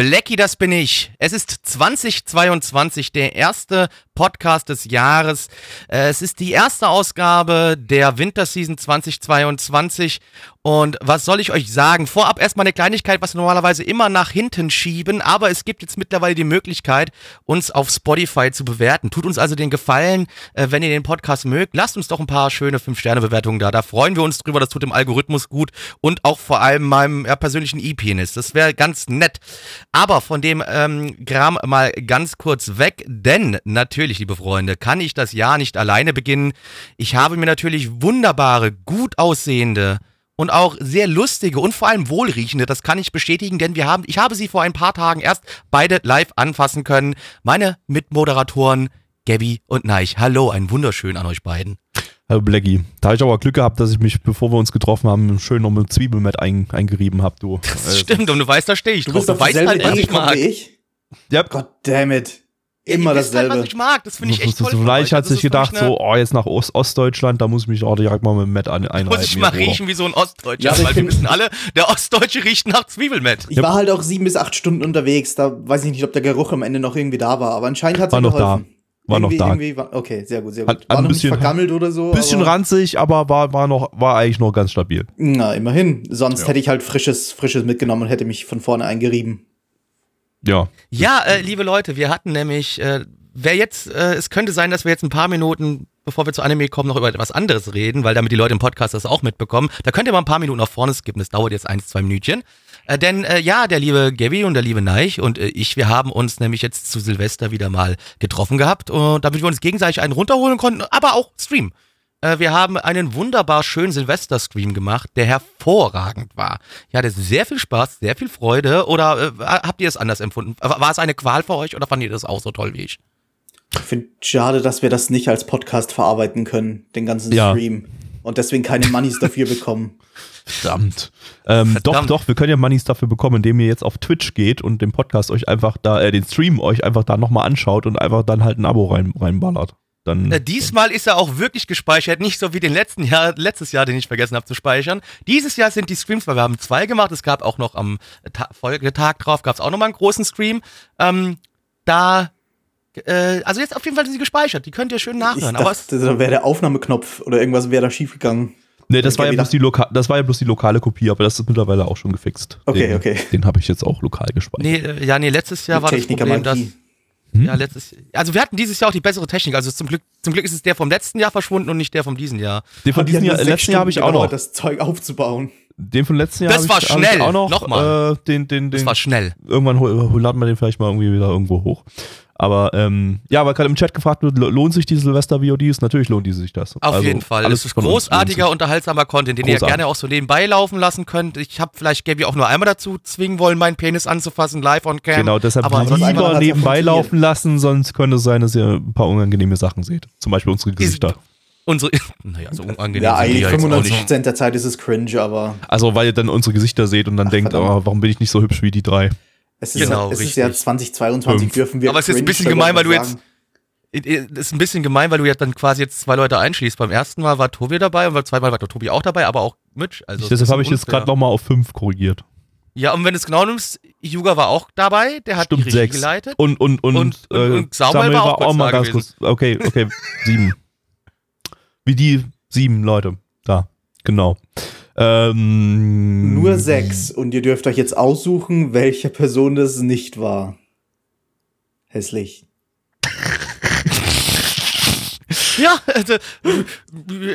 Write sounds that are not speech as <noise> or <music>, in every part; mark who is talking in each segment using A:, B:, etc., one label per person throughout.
A: Blackie, das bin ich. Es ist 2022, der erste Podcast des Jahres. Äh, Es ist die erste Ausgabe der Winterseason 2022. Und was soll ich euch sagen? Vorab erstmal eine Kleinigkeit, was wir normalerweise immer nach hinten schieben. Aber es gibt jetzt mittlerweile die Möglichkeit, uns auf Spotify zu bewerten. Tut uns also den Gefallen, äh, wenn ihr den Podcast mögt. Lasst uns doch ein paar schöne 5-Sterne-Bewertungen da. Da freuen wir uns drüber. Das tut dem Algorithmus gut. Und auch vor allem meinem ja, persönlichen E-Penis. Das wäre ganz nett. Aber von dem ähm, Gram mal ganz kurz weg, denn natürlich, liebe Freunde, kann ich das Jahr nicht alleine beginnen. Ich habe mir natürlich wunderbare, gut aussehende und auch sehr lustige und vor allem wohlriechende, das kann ich bestätigen, denn wir haben, ich habe sie vor ein paar Tagen erst beide live anfassen können. Meine Mitmoderatoren Gabby und Neich. Hallo, ein wunderschön an euch beiden.
B: Hallo Blackie. Da habe ich aber Glück gehabt, dass ich mich, bevor wir uns getroffen haben, schön noch mit Zwiebelmett ein, eingerieben habe, du.
A: Das stimmt, und du weißt, da stehe ich
C: Du
A: drauf.
C: bist
A: Du weißt halt, was ich mag.
C: wie ich?
B: Ja,
C: God damn it. Immer
A: Ihr wisst halt,
C: dasselbe.
A: was ich mag. Das finde ich echt toll.
B: Vielleicht hat sich gedacht,
A: eine-
B: so, oh, jetzt nach Ost Ostdeutschland, da muss ich mich auch direkt mal mit Matt ein einreiben.
A: Muss ich mal riechen wie so ein Ostdeutscher,
C: Ja,
A: weil wir wissen alle, der Ostdeutsche riecht nach Zwiebelmett.
C: Ich war halt auch sieben bis acht Stunden unterwegs. Da weiß ich nicht, ob der Geruch am Ende noch irgendwie da war. Aber anscheinend hat es
B: War noch
C: geholfen.
B: War noch
C: irgendwie,
B: da.
C: Irgendwie war, okay, sehr gut, sehr gut.
B: hat
C: War
B: ein
C: noch
B: bisschen-
C: nicht vergammelt oder so.
B: Bisschen
C: aber,
B: ranzig, aber war, war, noch, war eigentlich noch ganz stabil.
C: Na, immerhin. Sonst hätte ich halt frisches, frisches mitgenommen und hätte mich von vorne eingerieben.
B: Ja.
A: Ja, äh, liebe Leute, wir hatten nämlich, äh, wer jetzt, äh, es könnte sein, dass wir jetzt ein paar Minuten, bevor wir zu Anime kommen, noch über etwas anderes reden, weil damit die Leute im Podcast das auch mitbekommen. Da könnt ihr mal ein paar Minuten nach vorne skippen, das dauert jetzt eins, zwei Minütchen. Äh, denn äh, ja, der liebe Gabby und der liebe Neich und äh, ich, wir haben uns nämlich jetzt zu Silvester wieder mal getroffen gehabt, und damit wir uns gegenseitig einen runterholen konnten, aber auch streamen. Äh, wir haben einen wunderbar schönen Silvester-Stream gemacht, der hervorragend war. Ich hatte sehr viel Spaß, sehr viel Freude. Oder äh, habt ihr es anders empfunden? War es eine Qual für euch oder fandet ihr das auch so toll wie ich?
C: Ich finde schade, dass wir das nicht als Podcast verarbeiten können, den ganzen
B: Ja.
C: Stream. Und deswegen keine Moneys dafür <laughs> bekommen.
B: Verdammt. Ähm, Doch,
A: Verdammt.
B: doch, wir können ja Moneys dafür bekommen, indem ihr jetzt auf Twitch geht und den Podcast euch einfach da, äh, den Stream euch einfach da nochmal anschaut und einfach dann halt ein Abo rein, reinballert. Dann,
A: Äh, diesmal ist er auch wirklich gespeichert, nicht so wie den letzten Jahr, letztes Jahr, den ich vergessen habe zu speichern. Dieses Jahr sind die Streams, weil wir haben zwei gemacht. Es gab auch noch am Ta Folgetag drauf, gab es auch nochmal einen großen Stream. Ähm, da, äh, also jetzt auf jeden Fall sind sie gespeichert. Die könnt ihr schön
C: Ich
A: nachhören. Aber es,
C: dachte, da wäre der Aufnahmeknopf oder irgendwas wäre da schiefgegangen.
B: nee, das war, ja bloß die Loka das war ja bloß die lokale Kopie, aber das ist mittlerweile auch schon gefixt.
C: Okay,
B: den,
C: okay.
B: Den habe ich jetzt auch lokal gespeichert.
A: nee, äh, ja, nee, letztes Jahr war das Problem, dass,
C: Techniker-Magie.
A: ja, letztes, also wir hatten dieses Jahr auch die bessere Technik. Also zum Glück, zum Glück ist es der vom letzten Jahr verschwunden und nicht der vom diesen Jahr.
B: Den von
C: Die
B: diesem Jahr, letzten Jahr habe ich auch noch.
C: das Zeug aufzubauen.
B: Den von letzten Jahr
A: Das
B: hab
A: war
B: ich,
A: schnell.
B: auch noch.
A: Nochmal.
B: Äh, den, den,
A: Das
B: den,
A: war schnell.
B: irgendwann hol- hol- laden wir den vielleicht mal irgendwie wieder irgendwo hoch. Aber ähm, ja, weil gerade im Chat gefragt wird, lo- lohnt sich die Silvester-VODs? Natürlich lohnt die sich das.
A: Auf
B: Also,
A: jeden Fall.
B: alles
A: Es ist großartiger, unterhaltsamer Content, den ihr
B: Großartig.
A: gerne auch so nebenbei laufen lassen könnt. Ich habe vielleicht Gabby auch nur einmal dazu zwingen wollen, meinen Penis anzufassen, live on cam.
B: Genau, deshalb
A: Aber
B: lieber nebenbei laufen lassen, sonst könnte es sein, dass ihr ein paar unangenehme Sachen seht. Zum Beispiel unsere Gesichter.
A: unsere, <laughs> naja, so unangenehm
C: Ja, eigentlich
A: ja jetzt auch
C: 95%
A: nicht.
C: der Zeit ist es cringe, aber
B: Also, weil ihr dann unsere Gesichter seht und dann denkt,
C: verdammt.
B: oh, warum bin ich nicht so hübsch wie die drei?
C: Es ist,
A: Genau,
C: es ist
A: richtig.
C: ja 2022,
B: Fünf.
C: dürfen wir
A: Aber es ist ein bisschen gemein, weil du
C: mal
A: jetzt-. Das ist ein bisschen gemein, weil du ja dann quasi jetzt zwei Leute einschließt. Beim ersten Mal war Tobi dabei und beim zweiten Mal war Tobi auch dabei, aber auch Mitch. Also es ist
B: Deshalb habe ich jetzt gerade nochmal auf fünf korrigiert.
A: Ja, und wenn du es genau nimmst, Yuga war auch dabei, der hat die
B: Stimmt,
A: Regie
B: sechs.
A: geleitet.
B: Und, und, und,
A: Und- und-
B: äh,
A: und Samuel war auch kurz
B: mal
A: da
B: ganz kurz. Okay, okay, sieben. Wie die sieben Leute. Da, genau. Ähm,
C: Nur sechs. Und ihr dürft euch jetzt aussuchen, welche Person das nicht war. Hässlich. <laughs>
A: Ja, also,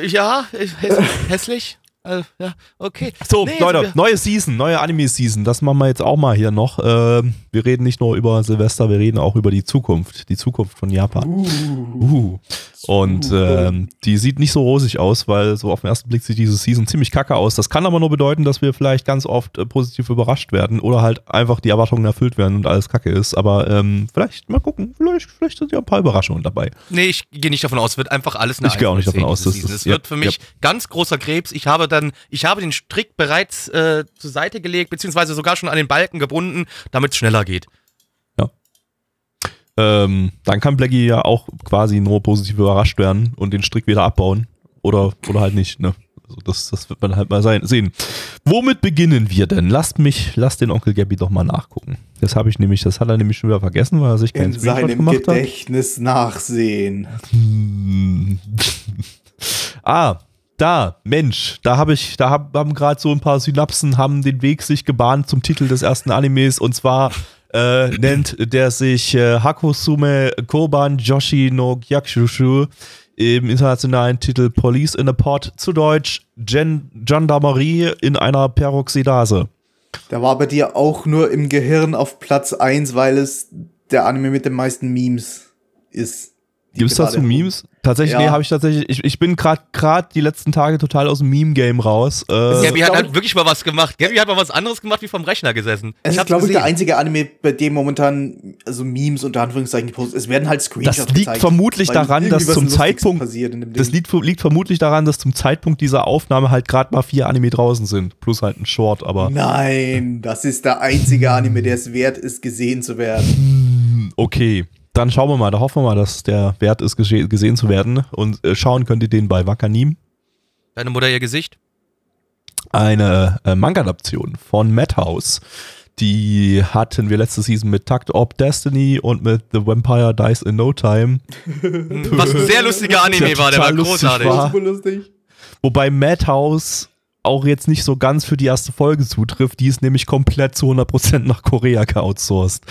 A: ja, häss- hässlich. Äh, ja, okay.
B: So,
A: Nee, also
B: Leute, neue Season, neue Anime-Season. Das machen wir jetzt auch mal hier noch. Ähm, wir reden nicht nur über Silvester, wir reden auch über die Zukunft. Die Zukunft von Japan. Uh. Und ähm, die sieht nicht so rosig aus, weil so auf den ersten Blick sieht diese Season ziemlich kacke aus. Das kann aber nur bedeuten, dass wir vielleicht ganz oft äh, positiv überrascht werden oder halt einfach die Erwartungen erfüllt werden und alles kacke ist. Aber ähm, vielleicht mal gucken, vielleicht, vielleicht sind ja ein paar Überraschungen dabei.
A: Nee, ich gehe nicht davon aus, es wird einfach alles eine
B: Ich gehe auch nicht davon aus, dass
A: Season.
B: das-
A: Es wird
B: ja,
A: für mich ganz großer Krebs. Ich habe dann, ich habe den Strick bereits äh, zur Seite gelegt, beziehungsweise sogar schon an den Balken gebunden, damit es schneller geht.
B: Ähm, dann kann Blackie ja auch quasi nur positiv überrascht werden und den Strick wieder abbauen. Oder, oder halt nicht, ne? Also das, das wird man halt mal sein, sehen. Womit beginnen wir denn? Lasst mich, lasst den Onkel Gabby doch mal nachgucken. Das habe ich nämlich, das hat er nämlich schon wieder vergessen, weil er sich keinen
C: In
B: Screenshot
C: seinem
B: gemacht hat.
C: Gedächtnis nachsehen.
B: Hm. <laughs> ah, da, Mensch, da habe ich, da hab, haben gerade so ein paar Synapsen haben den Weg sich gebahnt zum Titel des ersten Animes und zwar äh, nennt der sich äh, Hakusume Koban Joshi no Gyakushushu im internationalen Titel Police in a Pot, zu Deutsch Gen Gendarmerie in einer Peroxidase.
C: Da war bei dir auch nur im Gehirn auf Platz 1, weil es der Anime mit den meisten Memes ist.
B: Gibt es dazu Memes? Tatsächlich,
C: Ja.
B: nee, habe ich tatsächlich. Ich, ich bin gerade gerade die letzten Tage total aus dem Meme-Game raus. Äh,
A: Gabby hat halt
C: ich-
A: wirklich mal was gemacht. Gabby hat mal was anderes gemacht, wie vom Rechner gesessen.
C: Es ist, glaube ich, der einzige Anime, bei dem momentan also Memes unter Anführungszeichen gepostet Es werden halt Screenshots
B: Das liegt
C: gezeigt,
B: vermutlich daran, dass zum Zeitpunkt-
C: passiert in dem
B: Das liegt, liegt vermutlich daran, dass zum Zeitpunkt dieser Aufnahme halt gerade mal vier Anime draußen sind. Plus halt ein Short, aber
C: Nein, das ist der einzige Anime, der es wert ist, gesehen zu werden.
B: hm, okay. Dann schauen wir mal, da hoffen wir mal, dass der wert ist, gesehen zu werden. Und äh, schauen könnt ihr den bei Wakanim.
A: Deine Mutter ihr Gesicht?
B: Eine äh, Manga-Adaption von Madhouse. Die hatten wir letzte Season mit Tucked Orb Destiny und mit The Vampire Dies in No Time. <laughs>
A: Was ein sehr lustiger Anime
B: Der
A: war, der war großartig.
B: war.
C: Super lustig.
B: Wobei Madhouse auch jetzt nicht so ganz für die erste Folge zutrifft. Die ist nämlich komplett zu 100% nach Korea geoutsourced.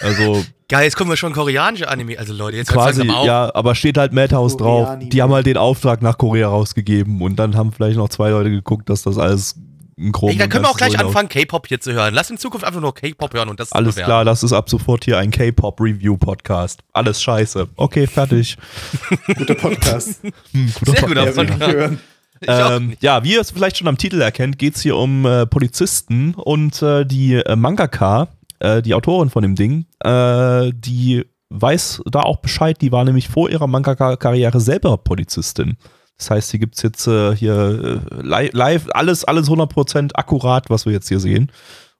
B: Also
A: Geil, jetzt kommen wir schon koreanische Anime. Also Leute, jetzt
B: quasi, ja, aber steht halt Madhouse drauf. Die haben halt den Auftrag nach Korea rausgegeben und dann haben vielleicht noch zwei Leute geguckt, dass das alles ein groben
A: Ey, dann können wir auch gleich anfangen, K-Pop hier zu hören. Lass in Zukunft einfach nur K-Pop hören und das
B: Alles
A: bewerten.
B: klar, das ist ab sofort hier ein K-Pop-Review-Podcast. Alles scheiße. Okay, fertig. <laughs>
C: Guter Podcast.
B: Hm, guter
A: Sehr guter Podcast.
B: Ähm, ja, wie ihr es vielleicht schon am Titel erkennt, geht es hier um äh, Polizisten und äh, die äh, Mangaka, äh, die Autorin von dem Ding, äh, die weiß da auch Bescheid, die war nämlich vor ihrer Mangaka-Karriere selber Polizistin. Das heißt, hier gibt es jetzt äh, hier äh, li live alles, alles 100% akkurat, was wir jetzt hier sehen.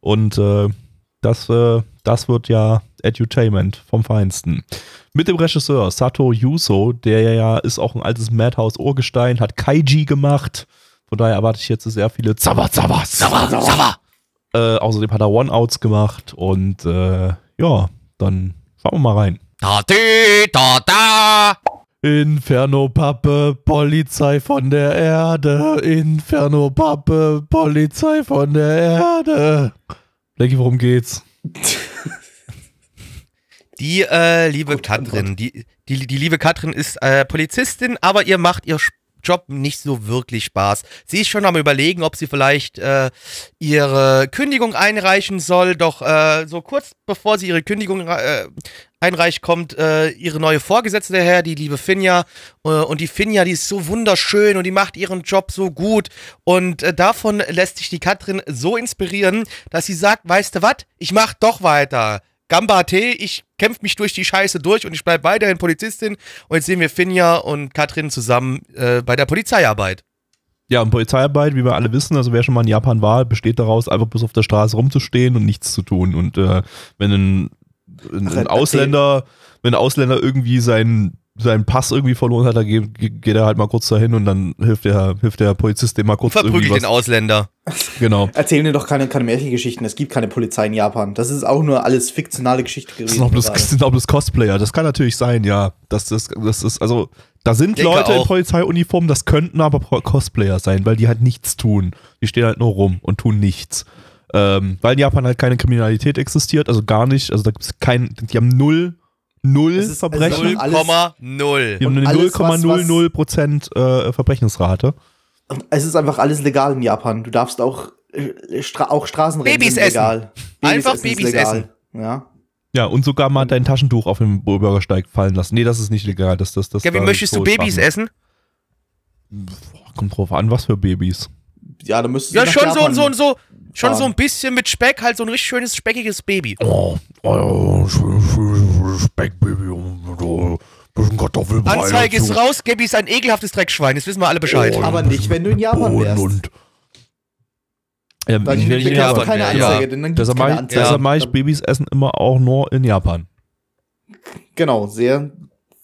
B: Und äh, das, das wird ja Edutainment vom Feinsten. Mit dem Regisseur Sato Yuso, der ja ist auch ein altes Madhouse-Urgestein, hat Kaiji gemacht. Von daher erwarte ich jetzt sehr viele Zaba, Zaba,
A: Sauer, sauer.
B: Äh, außerdem hat er One-Outs gemacht und äh, ja, dann schauen wir mal rein.
A: Da, di, da, da.
B: Inferno Pappe, Polizei von der Erde. Inferno Pappe, Polizei von der Erde. Blackie, worum geht's? <laughs>
A: Die äh, liebe
C: Gute
A: Katrin, die, die, die liebe Katrin ist äh, Polizistin, aber ihr macht ihr Sch- Job nicht so wirklich Spaß. Sie ist schon am überlegen, ob sie vielleicht äh, ihre Kündigung einreichen soll, doch äh, so kurz bevor sie ihre Kündigung äh, einreicht, kommt äh, ihre neue Vorgesetzte daher, die liebe Finja. Äh, und die Finja, die ist so wunderschön und die macht ihren Job so gut. Und äh, davon lässt sich die Katrin so inspirieren, dass sie sagt, weißt du was, ich mach doch weiter. Gamba T, ich kämpfe mich durch die Scheiße durch und ich bleibe weiterhin Polizistin. Und jetzt sehen wir Finja und Katrin zusammen äh, bei der Polizeiarbeit.
B: Ja, und Polizeiarbeit, wie wir alle wissen, also wer schon mal in Japan war, besteht daraus, einfach bloß auf der Straße rumzustehen und nichts zu tun. Und äh, wenn ein, ein, ein. Ausländer, wenn ein Ausländer irgendwie seinen, seinen Pass irgendwie verloren hat, dann geht, geht er halt mal kurz dahin und dann hilft der, hilft der Polizist dem mal kurz
A: Verprügelt den. Ausländer.
B: Genau.
C: Erzählen dir doch keine, keine Märchengeschichten. Es gibt keine Polizei in Japan. Das ist auch nur alles fiktionale Geschichte
B: Das
C: gewesen.
B: sind auch bloß, das sind auch bloß Cosplayer. Das kann natürlich sein, ja. Das ist, das ist, also, da sind
A: Denke
B: Leute in
A: auch.
B: Polizeiuniformen, das könnten aber Cosplayer sein, weil die halt nichts tun. Die stehen halt nur rum und tun nichts. Ähm, weil in Japan halt keine Kriminalität existiert, also gar nicht. Also da gibt es kein, die haben null, null
C: Es ist-
B: Verbrechen.
C: also- alles-
A: 0,0.
B: die haben
C: und
B: eine
C: alles, was-
B: 0,00 Prozent äh, Verbrechensrate.
C: Es ist einfach alles legal in Japan. Du darfst auch, äh, Stra auch Straßenrennen
A: Babys essen.
C: legal.
A: Einfach
C: ist
A: Babys
C: legal. Ja.
B: Ja, und sogar mal dein Taschentuch auf dem Bürgersteig fallen lassen. Nee, das ist nicht legal. Das, das, das
A: Gabby,
B: da
A: möchtest du Babys
B: Strafen.
A: essen?
B: Boah, Kommt drauf an, was für Babys.
C: Ja, da müsstest
A: Ja,
C: nach
A: schon so,
C: Japan
A: so, so, schon so ein bisschen mit Speck, halt so ein richtig schönes, speckiges Baby.
B: Oh, oh Speckbaby und bisschen Kartoffelbrei.
A: Anzeige ist raus, Gabby ist ein ekelhaftes Dreckschwein, jetzt wissen wir alle Bescheid.
B: Oh,
C: Aber nicht, wenn du in Japan wärst.
B: Und, ja,
C: Dann
B: ich nicht in Japan.
C: keine
A: ja.
C: Anzeige, denn dann
B: Deshalb
C: keine Anzeige.
B: deshalb mache ich Babys essen immer auch nur in Japan.
C: Genau, sehr,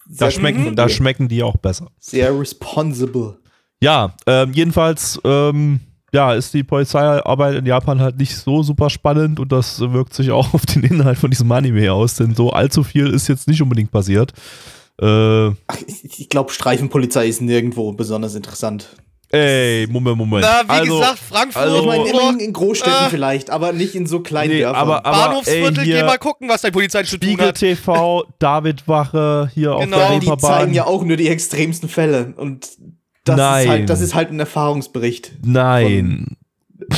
C: sehr
B: Da schmecken, da schmecken die auch besser.
C: sehr responsible.
B: Ja, ähm, jedenfalls, ähm, ja, ist die Polizeiarbeit in Japan halt nicht so super spannend und das wirkt sich auch <laughs> auf den Inhalt von diesem Anime aus, denn so allzu viel ist jetzt nicht unbedingt passiert. Äh,
C: ich, ich glaube, Streifenpolizei ist nirgendwo besonders interessant.
B: ey, Moment, Moment.
A: Na, wie
B: also,
A: gesagt, Frankfurt,
B: also-
C: ich meine, immer in, Großstädten
A: äh,
C: vielleicht, aber nicht in so kleinen
B: Nee,
C: Dörfern.
B: aber, aber
A: Bahnhofsviertel,
B: ey,
A: geh
B: hier
A: mal gucken, was dein Polizei zu tun
B: Spiegel
A: hat.
B: TV, David Wache, hier auf
A: Genau.
B: der
C: die zeigen ja auch nur die extremsten Fälle und das
B: Nein.
C: ist halt, das ist halt ein Erfahrungsbericht.
B: Nein.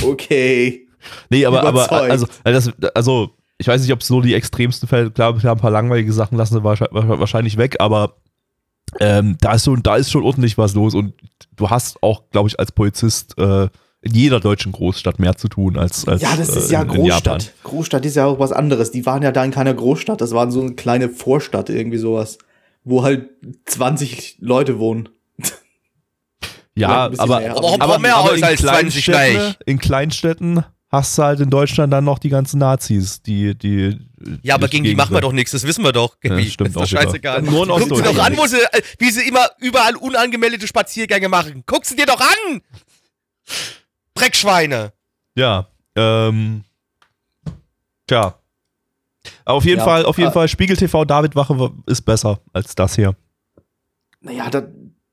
C: Okay.
B: Nee, aber, aber also, also, also, ich weiß nicht, ob es so die extremsten Fälle, klar, haben ein paar langweilige Sachen lassen wahrscheinlich, weg, aber ähm, da, ist schon, da ist schon ordentlich was los und du hast auch, glaube ich, als Polizist äh, in jeder deutschen Großstadt mehr zu tun als, als
C: Ja, das ist
B: äh,
C: ja
B: in, in.
C: Großstadt. Großstadt ist ja auch was anderes. Die waren ja da in keiner Großstadt, das waren so eine kleine Vorstadt, irgendwie sowas, wo halt 20 Leute wohnen.
B: Ja, aber,
C: mehr,
A: aber auch
B: aber,
A: mehr
B: aber
A: aus
B: in,
A: als 20
B: Kleinstädten,
A: gleich.
B: in Kleinstädten hast du halt in Deutschland dann noch die ganzen Nazis, die, die
A: Ja, aber gegen die machen wir doch nichts, das wissen wir doch.
B: Ja,
A: Gabby.
B: stimmt
A: ist
B: wieder.
A: scheißegal.
B: Nur in
A: Guck
B: Ostdeutschland
A: doch an, wo sie, äh, wie sie immer überall unangemeldete Spaziergänge machen. Guck sie dir doch an! Dreckschweine!
B: Ja, ähm, tja. Auf jeden
C: Ja,
B: Fall, auf jeden
C: äh,
B: Fall, Spiegel TV David Wache ist besser als das hier.
C: Naja, da,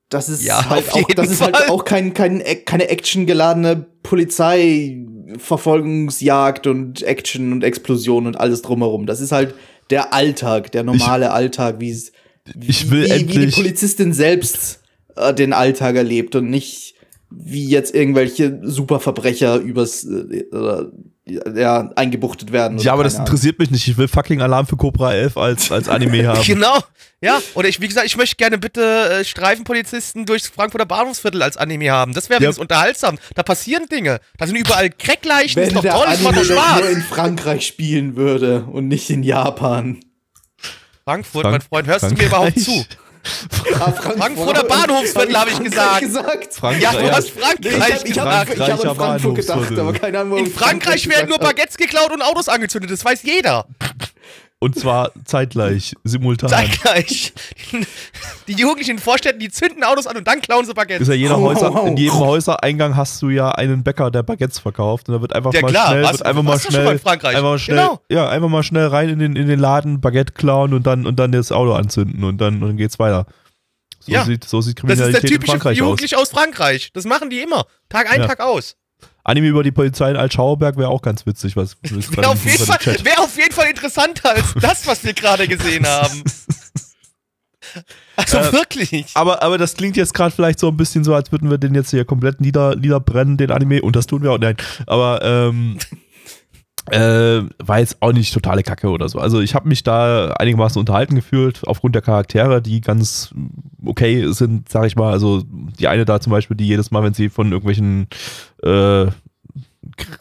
C: das ist
A: Ja,
C: halt auch, das ist
A: Fall.
C: halt auch kein, kein, keine actiongeladene Polizeiverfolgungsjagd und Action und Explosion und alles drumherum. Das ist halt der Alltag, der normale Alltag, wie es
B: Ich will
C: wie, wie die Polizistin selbst äh, den Alltag erlebt und nicht wie jetzt irgendwelche Superverbrecher übers äh, äh, ja, eingebuchtet werden.
B: Ja, aber das
C: Ahnung.
B: interessiert mich nicht. Ich will fucking Alarm für Cobra 11 als, als Anime <laughs> haben.
A: Genau, ja. Oder ich, wie gesagt, ich möchte gerne bitte äh, Streifenpolizisten durchs Frankfurter Bahnhofsviertel als Anime haben. Das wäre
B: Ja.
A: unterhaltsam. Da passieren Dinge. Da sind überall Crackleichen.
C: Wenn
A: ist doch
C: der
A: toll, das macht
C: Anime
A: doch
C: doch nur
A: Spaß.
C: in Frankreich spielen würde und nicht in Japan.
A: Frankfurt,
B: Frank-
A: mein Freund, hörst du mir überhaupt zu?
B: Frankreich.
C: Frankfurt-
A: Frankfurter Bahnhofsviertel
C: Hab
A: habe ich
C: Frankreich
A: gesagt.
B: Frank-
A: Ja, du hast
C: Nee,
A: Frankreich
C: ich habe ich
A: gesagt.
C: hab, ich hab an
B: Frankreicher
C: Frankfurt gedacht, aber keine Ahnung.
A: In
C: ich
A: Frankreich werden nur
C: gesagt hab.
A: Baguettes geklaut und Autos angezündet, das weiß jeder.
B: Und zwar zeitgleich, simultan.
A: Zeitgleich. Die Jugendlichen in den Vorstädten, die zünden Autos an und dann klauen sie
B: Ist
A: Baguettes.
B: ja jeder
C: Au,
B: Häuser,
C: au, au.
B: in jedem Häusereingang hast du ja einen Bäcker, der Baguettes verkauft und da wird einfach
A: Ja,
B: mal
A: klar,
B: schnell,
A: warst-
B: wird einfach mal schnell,
A: in Frankreich?
B: einfach mal schnell,
A: Genau.
B: ja, einfach mal schnell rein in den, in den Laden, Baguette klauen und dann, und dann das Auto anzünden und dann, und dann geht's weiter. So
A: Ja.
B: sieht, so sieht
A: Das ist der
B: Kriminalität in
A: typische
B: Frankreich aus.
A: Jugendliche aus Frankreich. Das machen die immer. Tag ein,
B: Ja.
A: Tag aus.
B: Anime über die Polizei in Altschauerberg wäre auch ganz witzig, was <laughs> was
A: Wäre auf, jeden Fall- wär auf jeden Fall interessanter als das, was wir gerade gesehen haben. Also
B: Äh,
A: wirklich.
B: Aber, aber das klingt jetzt gerade vielleicht so ein bisschen so, als würden wir den jetzt hier komplett nieder, niederbrennen, den Anime. Und das tun wir auch. Nein. Aber ähm, äh, war jetzt auch nicht totale Kacke oder so. Also ich habe mich da einigermaßen unterhalten gefühlt, aufgrund der Charaktere, die ganz okay sind, sag ich mal. Also die eine da zum Beispiel, die jedes Mal, wenn sie von irgendwelchen äh,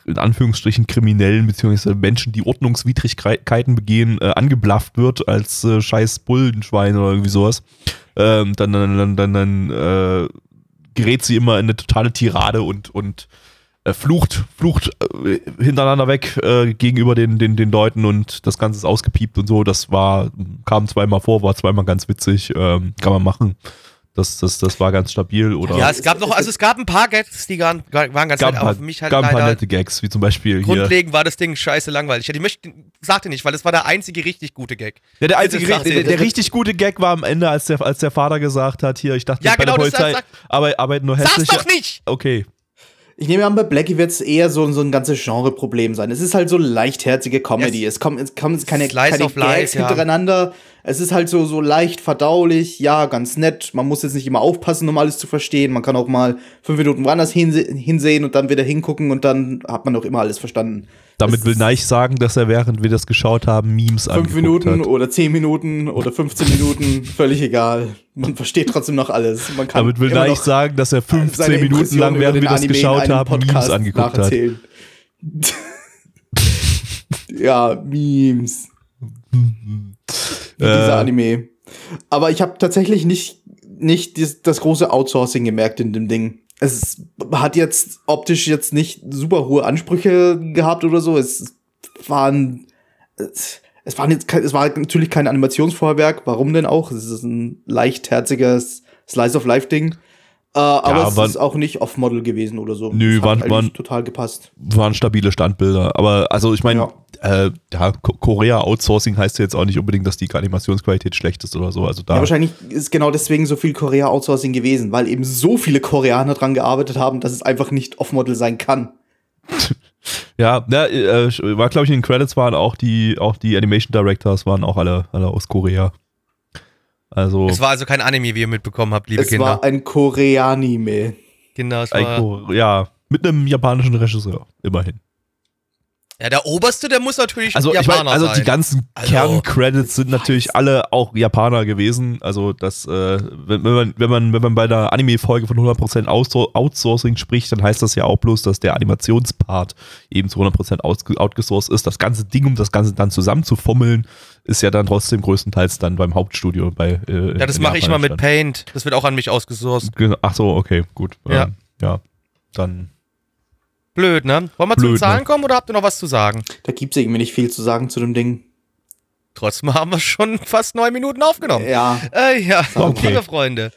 B: in Anführungsstrichen Kriminellen beziehungsweise Menschen, die Ordnungswidrigkeiten begehen, äh, angeblafft wird als äh, scheiß Bullenschwein oder irgendwie sowas. Ähm, dann dann, dann, dann, dann äh, gerät sie immer in eine totale Tirade und, und äh, flucht, flucht äh, hintereinander weg äh, gegenüber den, den, den Leuten und das Ganze ist ausgepiept und so. Das war, kam zweimal vor, war zweimal ganz witzig, ähm, kann man machen. Das, das, das war ganz stabil. Oder
A: Ja, es gab noch, also es gab ein paar Gags, die waren, waren ganz nett, aber für mich halt
B: gab ein paar nette Gags, wie zum Beispiel hier.
A: grundlegend war das Ding scheiße langweilig. Ich möchte, sagte nicht, weil das war der einzige richtig gute Gag.
B: Ja, der, einzige,
A: Bitte sag
B: der, der,
A: das-
B: richtig gute Gag war am Ende, als der, als der Vater gesagt hat, hier, ich dachte,
A: Ja,
B: bei
A: genau,
B: der
A: das
B: Polizei
A: sag-
B: arbeit, arbeiten nur
A: Sag's
B: hässliche...
A: doch nicht!
B: Okay.
C: Ich nehme an, bei Blackie wird es eher so, so ein ganzes Genreproblem sein. Es ist halt so leichtherzige Comedy.
A: Yes.
C: Es kommen es kommen keine,
A: Slice
C: keine Gags
A: ja.
C: hintereinander. Es ist halt so, so leicht verdaulich, ja, ganz nett. Man muss jetzt nicht immer aufpassen, um alles zu verstehen. Man kann auch mal fünf Minuten woanders hinse hinsehen und dann wieder hingucken und dann hat man auch immer alles verstanden.
B: Damit will Neich sagen, dass er, während wir das geschaut haben, Memes
C: Fünf
B: angeguckt
C: Minuten
B: hat.
C: oder zehn Minuten oder 15 Minuten, völlig egal. Man versteht trotzdem noch alles. Man kann
B: Damit will Neich sagen, dass er 15
C: seine
B: Minuten lang, während wir das
C: Anime
B: geschaut haben, Memes
C: Podcast
B: angeguckt hat. <laughs>
C: ja, Memes. Wie dieser
B: Äh,
C: Anime. Aber ich habe tatsächlich nicht, nicht das große Outsourcing gemerkt in dem Ding. Es hat jetzt optisch jetzt nicht super hohe Ansprüche gehabt oder so. Es waren, es, es waren jetzt es war natürlich kein Animationsvorwerk. Warum denn auch? Es ist ein leichtherziges Slice of Life Ding. Äh, aber
B: Ja,
C: es
B: waren-
C: ist auch nicht off-Model gewesen oder so.
B: Nö, waren- waren-
C: total gepasst.
B: waren stabile Standbilder. Aber also ich meine, äh, ja, Ko- Korea Outsourcing heißt ja jetzt auch nicht unbedingt, dass die Animationsqualität schlecht ist oder so. Also da
C: Ja, wahrscheinlich ist genau deswegen so viel Korea-Outsourcing gewesen, weil eben so viele Koreaner dran gearbeitet haben, dass es einfach nicht off-Model sein kann. <laughs>
B: Ja, ja äh, war glaube ich in den Credits waren auch die auch die Animation Directors waren auch alle alle aus Korea. Also
A: Es war also kein Anime, wie ihr mitbekommen habt, liebe
C: es
A: Kinder.
C: war ein Koreanime.
A: Genau, es
B: ein
A: war,
B: Ko- ja mit einem japanischen Regisseur immerhin.
A: ja, der Oberste, der muss natürlich
B: Also ich
A: Japaner
B: meine, also
A: sein.
B: die ganzen
A: Also,
B: Kerncredits sind natürlich alle auch Japaner gewesen. Also das, äh, wenn, wenn man wenn man wenn man bei der Anime-Folge von 100% Outsour- Outsourcing spricht, dann heißt das ja auch bloß, dass der Animationspart eben zu 100% ausge- outgesourced ist. Das ganze Ding, um das Ganze dann zusammenzufummeln, ist ja dann trotzdem größtenteils dann beim Hauptstudio bei. Äh,
A: ja, das mache ich mal mit. Paint. Das wird auch an mich ausgesourced.
B: Genau. Ach so, okay, gut.
A: Ja.
B: Ähm, ja, dann.
A: Blöd, ne? Wollen wir zu
B: Blöd,
A: den Zahlen
B: ne?
A: kommen oder habt ihr noch was zu sagen?
C: Da gibt's irgendwie nicht viel zu sagen zu dem Ding.
A: Trotzdem haben wir schon fast neun Minuten aufgenommen.
C: Ja,
A: Äh, ja,
B: Okay. <laughs>
A: liebe Freunde.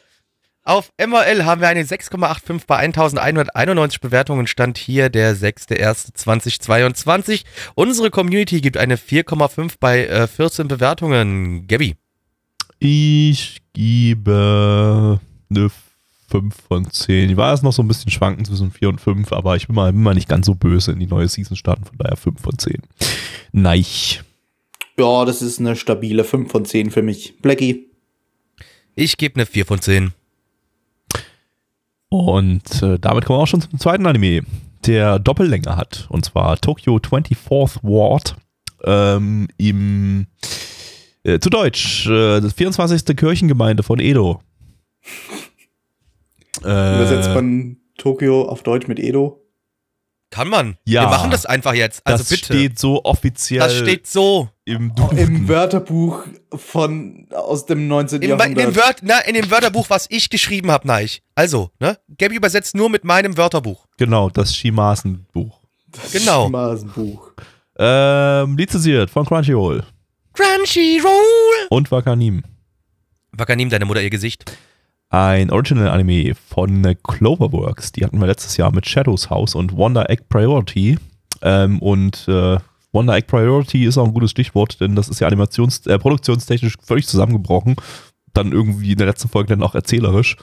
A: Auf MRL haben wir eine 6,85 bei 1191 Bewertungen. Stand hier der 6.1.2022. Unsere Community gibt eine 4,5 bei äh, 14 Bewertungen. Gabby.
B: Ich gebe eine 5 von 10. Ich war erst noch so ein bisschen schwanken zwischen 4 und 5, aber ich bin mal, bin mal nicht ganz so böse in die neue Season starten, von daher 5 von 10. Neich.
C: ja, das ist eine stabile 5 von 10 für mich. Blackie.
A: Ich gebe eine 4 von 10.
B: Und äh, damit kommen wir auch schon zum zweiten Anime, der Doppellänge hat. Und zwar Tokyo 24th Ward. Ähm, im, äh, zu Deutsch, äh, das 24. Kirchengemeinde von Edo.
C: Übersetzt
B: Äh,
C: man Tokio auf Deutsch mit Edo.
A: Kann man.
B: Ja.
A: Wir machen das einfach jetzt. Also
B: das
A: bitte.
B: steht so offiziell
A: das steht so.
B: im
C: Im. Wörterbuch von aus dem 19.
A: In, in, dem
C: Jahrhundert.
A: Wört, na, in dem Wörterbuch, was ich geschrieben habe, Neich. Also, ne? Gabby übersetzt nur mit meinem Wörterbuch.
B: Genau, das Shimasen-Buch.
A: Genau.
C: Masenbuch.
B: Ähm, lizenziert von Crunchyroll
A: Crunchyroll.
B: und Wakanim.
A: Wakanim, deine Mutter ihr Gesicht.
B: Ein Original-Anime von Cloverworks. Die hatten wir letztes Jahr mit Shadows House und Wonder Egg Priority. Ähm, und äh, Wonder Egg Priority ist auch ein gutes Stichwort, denn das ist ja animations äh, produktionstechnisch völlig zusammengebrochen. Dann irgendwie in der letzten Folge dann auch erzählerisch.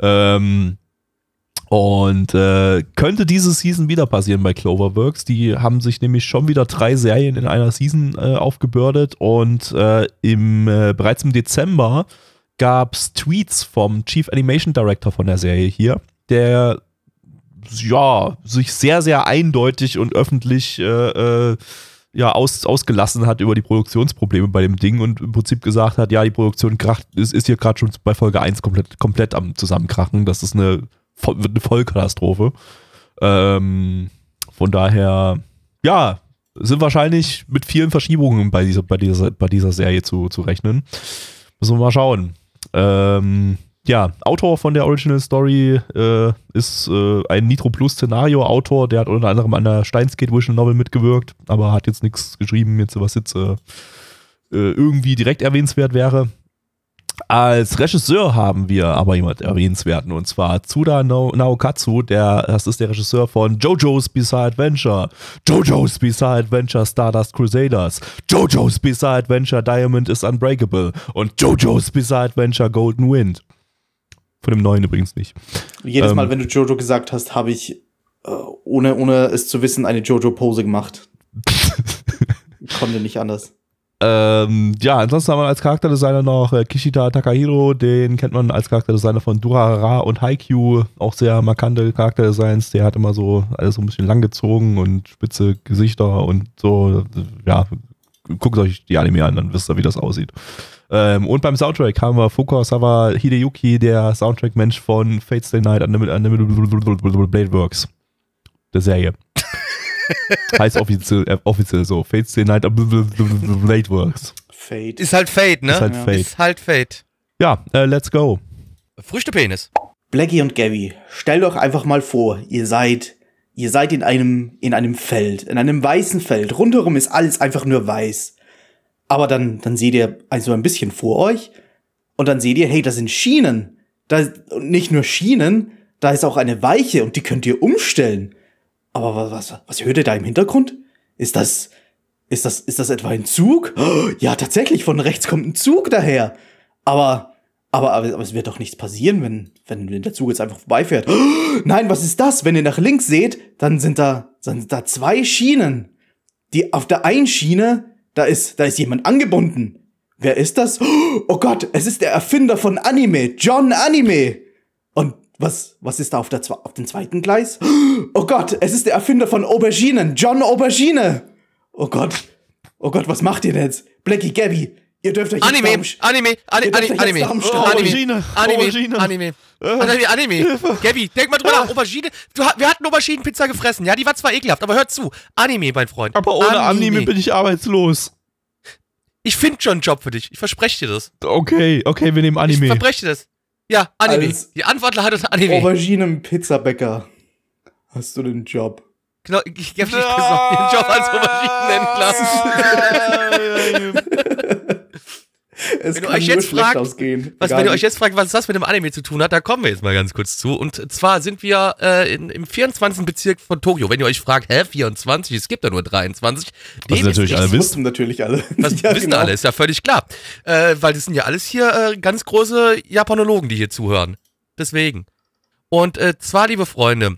B: Ähm, und äh, könnte diese Season wieder passieren bei Cloverworks. Die haben sich nämlich schon wieder drei Serien in einer Season äh, aufgebürdet und äh, im, äh, bereits im Dezember gab es Tweets vom Chief Animation Director von der Serie hier, der ja sich sehr, sehr eindeutig und öffentlich äh, äh, ja, aus, ausgelassen hat über die Produktionsprobleme bei dem Ding und im Prinzip gesagt hat, ja, die Produktion kracht, ist, ist hier gerade schon bei Folge 1 komplett, komplett am Zusammenkrachen. Das ist eine, eine Vollkatastrophe. Ähm, von daher, ja, sind wahrscheinlich mit vielen Verschiebungen bei dieser, bei dieser, bei dieser Serie zu, zu rechnen. Müssen wir mal schauen. Ähm, ja, Autor von der Original Story äh, ist äh, ein Nitro Plus Szenario Autor, der hat unter anderem an der Steinsgate Visual Novel mitgewirkt, aber hat jetzt nichts geschrieben, jetzt was jetzt äh, äh, irgendwie direkt erwähnenswert wäre. Als Regisseur haben wir aber jemand erwähnenswerten und zwar Tsuda no Naokatsu, der, das ist der Regisseur von JoJo's Bizarre Adventure, JoJo's Bizarre Adventure Stardust Crusaders, JoJo's Bizarre Adventure Diamond is Unbreakable und JoJo's Bizarre Adventure Golden Wind. Von dem neuen übrigens nicht.
C: Jedes
B: Ähm,
C: Mal, wenn du Jojo gesagt hast, habe ich, äh, ohne, ohne es zu wissen, eine Jojo-Pose gemacht. <laughs> Konnte nicht anders.
B: Ähm, ja, ansonsten haben wir als Charakterdesigner noch äh, Kishida Takahiro, den kennt man als Charakterdesigner von Durarara und Haikyuu, auch sehr markante Charakterdesigns. Der hat immer so alles so ein bisschen langgezogen und spitze Gesichter und so. Ja, guckt euch die Anime an, dann wisst ihr, wie das aussieht. Ähm, und beim Soundtrack haben wir Fukasawa Hideyuki, der Soundtrack-Mensch von Fate Stay Night Unlimited Blade Works. Der Serie. Heißt offiziell, äh, offiziell so. Fate Stay Night Blade Works.
C: Fate.
A: Ist halt Fate, ne?
B: Ist halt
C: Ja.
B: Fate.
A: Ist halt Fate.
B: Ja, äh, let's go.
A: Früchtepenis.
C: Blackie und Gabby, stellt euch einfach mal vor, ihr seid, ihr seid in einem, in einem Feld, in einem weißen Feld. Rundherum ist alles einfach nur weiß. Aber dann, dann seht ihr also ein bisschen vor euch und dann seht ihr, hey, das sind Schienen. Da, und nicht nur Schienen, da ist auch eine Weiche und die könnt ihr umstellen. Aber was, was, was hört ihr da im Hintergrund? Ist das, ist das, ist das etwa ein Zug? Oh, ja, tatsächlich, von rechts kommt ein Zug daher. Aber, aber, aber, aber es wird doch nichts passieren, wenn, wenn, der Zug jetzt einfach vorbeifährt. Oh, nein, was ist das? Wenn ihr nach links seht, dann sind da, dann sind da zwei Schienen. Die, auf der einen Schiene, da ist, da ist jemand angebunden. Wer ist das? Oh Gott, es ist der Erfinder von Anime, John Anime. Was, was ist da auf, der, auf dem zweiten Gleis? <gasps> Oh Gott, es ist der Erfinder von Auberginen, John Aubergine. Oh Gott, oh Gott, was macht ihr denn jetzt? Blackie, Gabby, ihr dürft euch jetzt
A: Anime, Anime,
C: jetzt
A: Anime, Oh,
C: streiten.
A: Anime,
B: Aubergine,
A: Anime,
B: Aubergine.
A: Anime, Anime, Anime. Gabby, denk mal drüber nach, Aubergine. Du, wir hatten Auberginenpizza gefressen, ja, die war zwar ekelhaft, aber hört zu. Anime, mein Freund.
B: Aber ohne Anime, bin ich arbeitslos.
A: Ich finde schon einen Job für dich, ich verspreche dir das.
B: Okay, okay, wir nehmen
A: Ich
B: Anime.
A: verspreche dir das. Ja, Anime.
C: Als-
A: Die Antwort lautet Anime.
C: Auberginen-Pizzabäcker. Hast du den Job?
A: Genau, ich gebe dich den Job als Auberginenhändler. <laughs>
C: Es
A: Wenn ihr
C: kann
A: euch jetzt fragt,
C: ausgehen.
A: Was, wenn ihr euch jetzt fragt, was das mit dem Anime zu tun hat, da kommen wir jetzt mal ganz kurz zu. Und zwar sind wir äh, in, im 24. Bezirk von Tokio. Wenn ihr euch fragt, hä, 24? Es gibt ja nur 23.
B: Was
A: Dem
B: natürlich alle wisst.
C: wussten natürlich alle.
A: Das <laughs>
C: Ja,
A: wissen
C: genau.
A: alle, ist ja völlig klar. Äh, weil das sind ja alles hier äh, ganz große Japanologen, die hier zuhören. Deswegen. Und äh, zwar, liebe Freunde,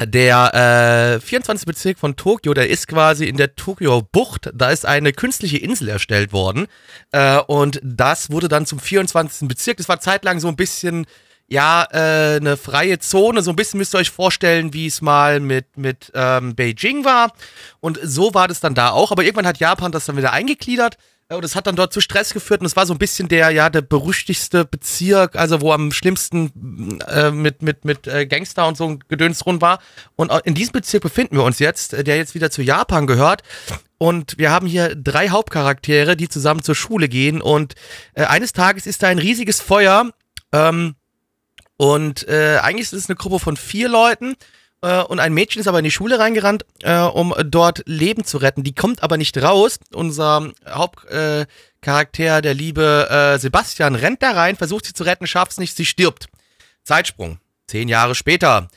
A: der äh, 24. Bezirk von Tokio, der ist quasi in der Tokio-Bucht. Da ist eine künstliche Insel erstellt worden. Äh, und das wurde dann zum 24. Bezirk. Das war zeitlang so ein bisschen, ja, äh, eine freie Zone. So ein bisschen müsst ihr euch vorstellen, wie es mal mit, mit ähm, Beijing war. Und so war das dann da auch. Aber irgendwann hat Japan das dann wieder eingegliedert. Und es hat dann dort zu Stress geführt und es war so ein bisschen der, ja, der berüchtigste Bezirk, also wo am schlimmsten äh, mit, mit, mit äh, Gangster und so ein Gedöns rund war. Und in diesem Bezirk befinden wir uns jetzt, äh, der jetzt wieder zu Japan gehört. Und wir haben hier drei Hauptcharaktere, die zusammen zur Schule gehen. Und äh, eines Tages ist da ein riesiges Feuer. Ähm, und äh, eigentlich ist es eine Gruppe von vier Leuten. Äh, und ein Mädchen ist aber in die Schule reingerannt, äh, um dort Leben zu retten. Die kommt aber nicht raus. Unser Hauptcharakter, Charakter, der liebe äh, Sebastian, rennt da rein, versucht sie zu retten, schafft es nicht, sie stirbt. Zeitsprung. Zehn Jahre später.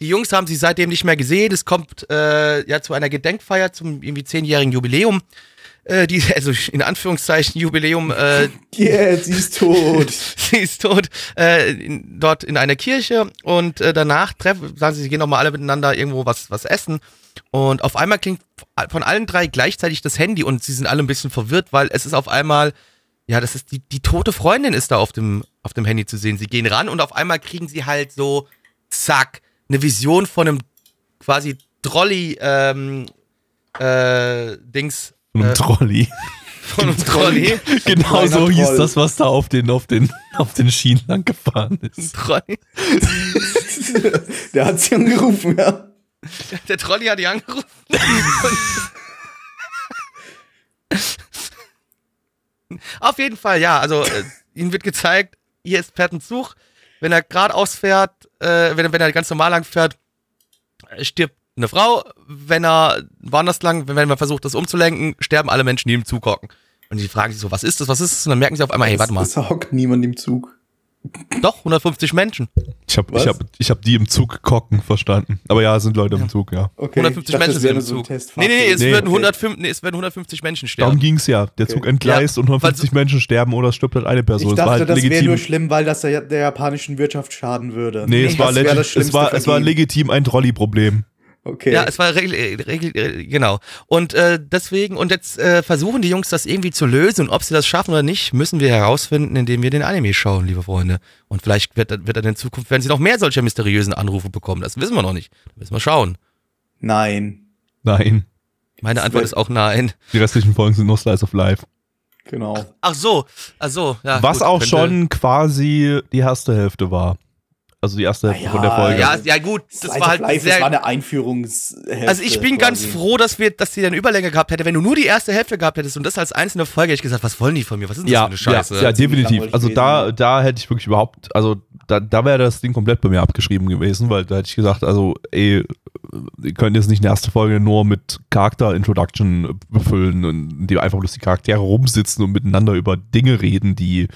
A: Die Jungs haben sie seitdem nicht mehr gesehen. Es kommt äh, ja zu einer Gedenkfeier zum irgendwie zehnjährigen Jubiläum. Äh, die, <laughs> also in Anführungszeichen Jubiläum. Äh, <laughs>
C: Yeah, sie ist tot. <laughs>
A: sie ist tot, äh, in, dort in einer Kirche und äh, danach treffen, sagen sie, sie gehen nochmal alle miteinander irgendwo was, was essen und auf einmal klingt von allen drei gleichzeitig das Handy und sie sind alle ein bisschen verwirrt, weil es ist auf einmal, ja, das ist die, die tote Freundin ist da auf dem, auf dem Handy zu sehen. Sie gehen ran und auf einmal kriegen sie halt so, zack, eine Vision von einem quasi Trolley, ähm, äh, Dings,
B: Ein
A: äh,
B: Trolley.
A: von einem Trolley.
B: Genau so hieß
C: Troll.
B: das, was da auf den, auf den, auf den Schienen lang gefahren ist.
A: Trolley. <laughs>
C: Der hat sie angerufen, ja.
A: Der Trolley hat die angerufen. <laughs> Auf jeden Fall, ja. Also, äh, ihm wird gezeigt, hier ist fährt ein Zug. Wenn er geradeaus fährt, äh, wenn, er- wenn er ganz normal lang fährt, äh, stirbt eine Frau. Wenn er woanders lang, wenn, man versucht, das umzulenken, sterben alle Menschen, die im Zug hocken. Und die fragen sich so, was ist das, was ist das? Und dann merken sie auf einmal, hey, warte mal,
C: Es hockt niemand im Zug.
A: doch, 150 Menschen.
B: Ich habe ich hab, ich hab die im Zug kocken verstanden. Aber ja, es sind Leute im Zug, ja.
C: Okay,
A: 150
C: ich dachte,
A: Menschen
C: das
A: sind im
C: so
A: Zug.
C: Testfahrzeug.
A: Nee, nee, nee, es,
B: Nee,
A: werden
C: okay.
A: 105, nee, es werden 150 Menschen
B: Darum
A: sterben.
B: ging's ja. Der Zug entgleist und 150 Menschen sterben oder es stirbt halt eine Person.
C: Ich
B: es war
C: dachte,
B: halt
C: das wäre
B: legitim.
C: nur schlimm, weil das der, der japanischen Wirtschaft schaden würde.
B: nee, es war,
C: das
B: legit,
C: das
B: es, war, es war legitim ein Trolley-Problem.
C: Okay.
A: Ja, es war regel, regel, regel, genau. Und äh, deswegen, und jetzt äh, versuchen die Jungs das irgendwie zu lösen. Und ob sie das schaffen oder nicht, müssen wir herausfinden, indem wir den Anime schauen, liebe Freunde. Und vielleicht wird, wird dann in Zukunft, werden sie noch mehr solcher mysteriösen Anrufe bekommen. Das wissen wir noch nicht. Da müssen wir schauen.
C: Nein.
B: Nein.
A: Meine
C: Das
A: Antwort ist auch nein.
B: Die restlichen Folgen sind nur Slice of Life.
C: Genau.
A: Ach so, ach so, ja.
B: Was
A: gut,
B: auch
A: könnte-
B: schon quasi die erste Hälfte war. Also die erste Hälfte
C: ja,
B: von der Folge.
A: Ja, ja gut, das
C: Slice
A: war
C: of
A: halt
C: Life,
A: sehr,
C: das war eine Einführungshälfte.
A: Also ich bin ganz froh, dass wir, dass die eine Überlänge gehabt hätte. Wenn du nur die erste Hälfte gehabt hättest und das als einzelne Folge, hätte ich gesagt, was wollen die von mir? Was ist denn das
B: Ja,
A: für eine Scheiße?
B: ja, ja, definitiv. Also da, da hätte ich wirklich überhaupt, also da, da wäre das Ding komplett bei mir abgeschrieben gewesen, weil da hätte ich gesagt, also ey, ihr könnt jetzt nicht eine erste Folge nur mit Charakter-Introduction befüllen und in dem einfach bloß die Charaktere rumsitzen und miteinander über Dinge reden, die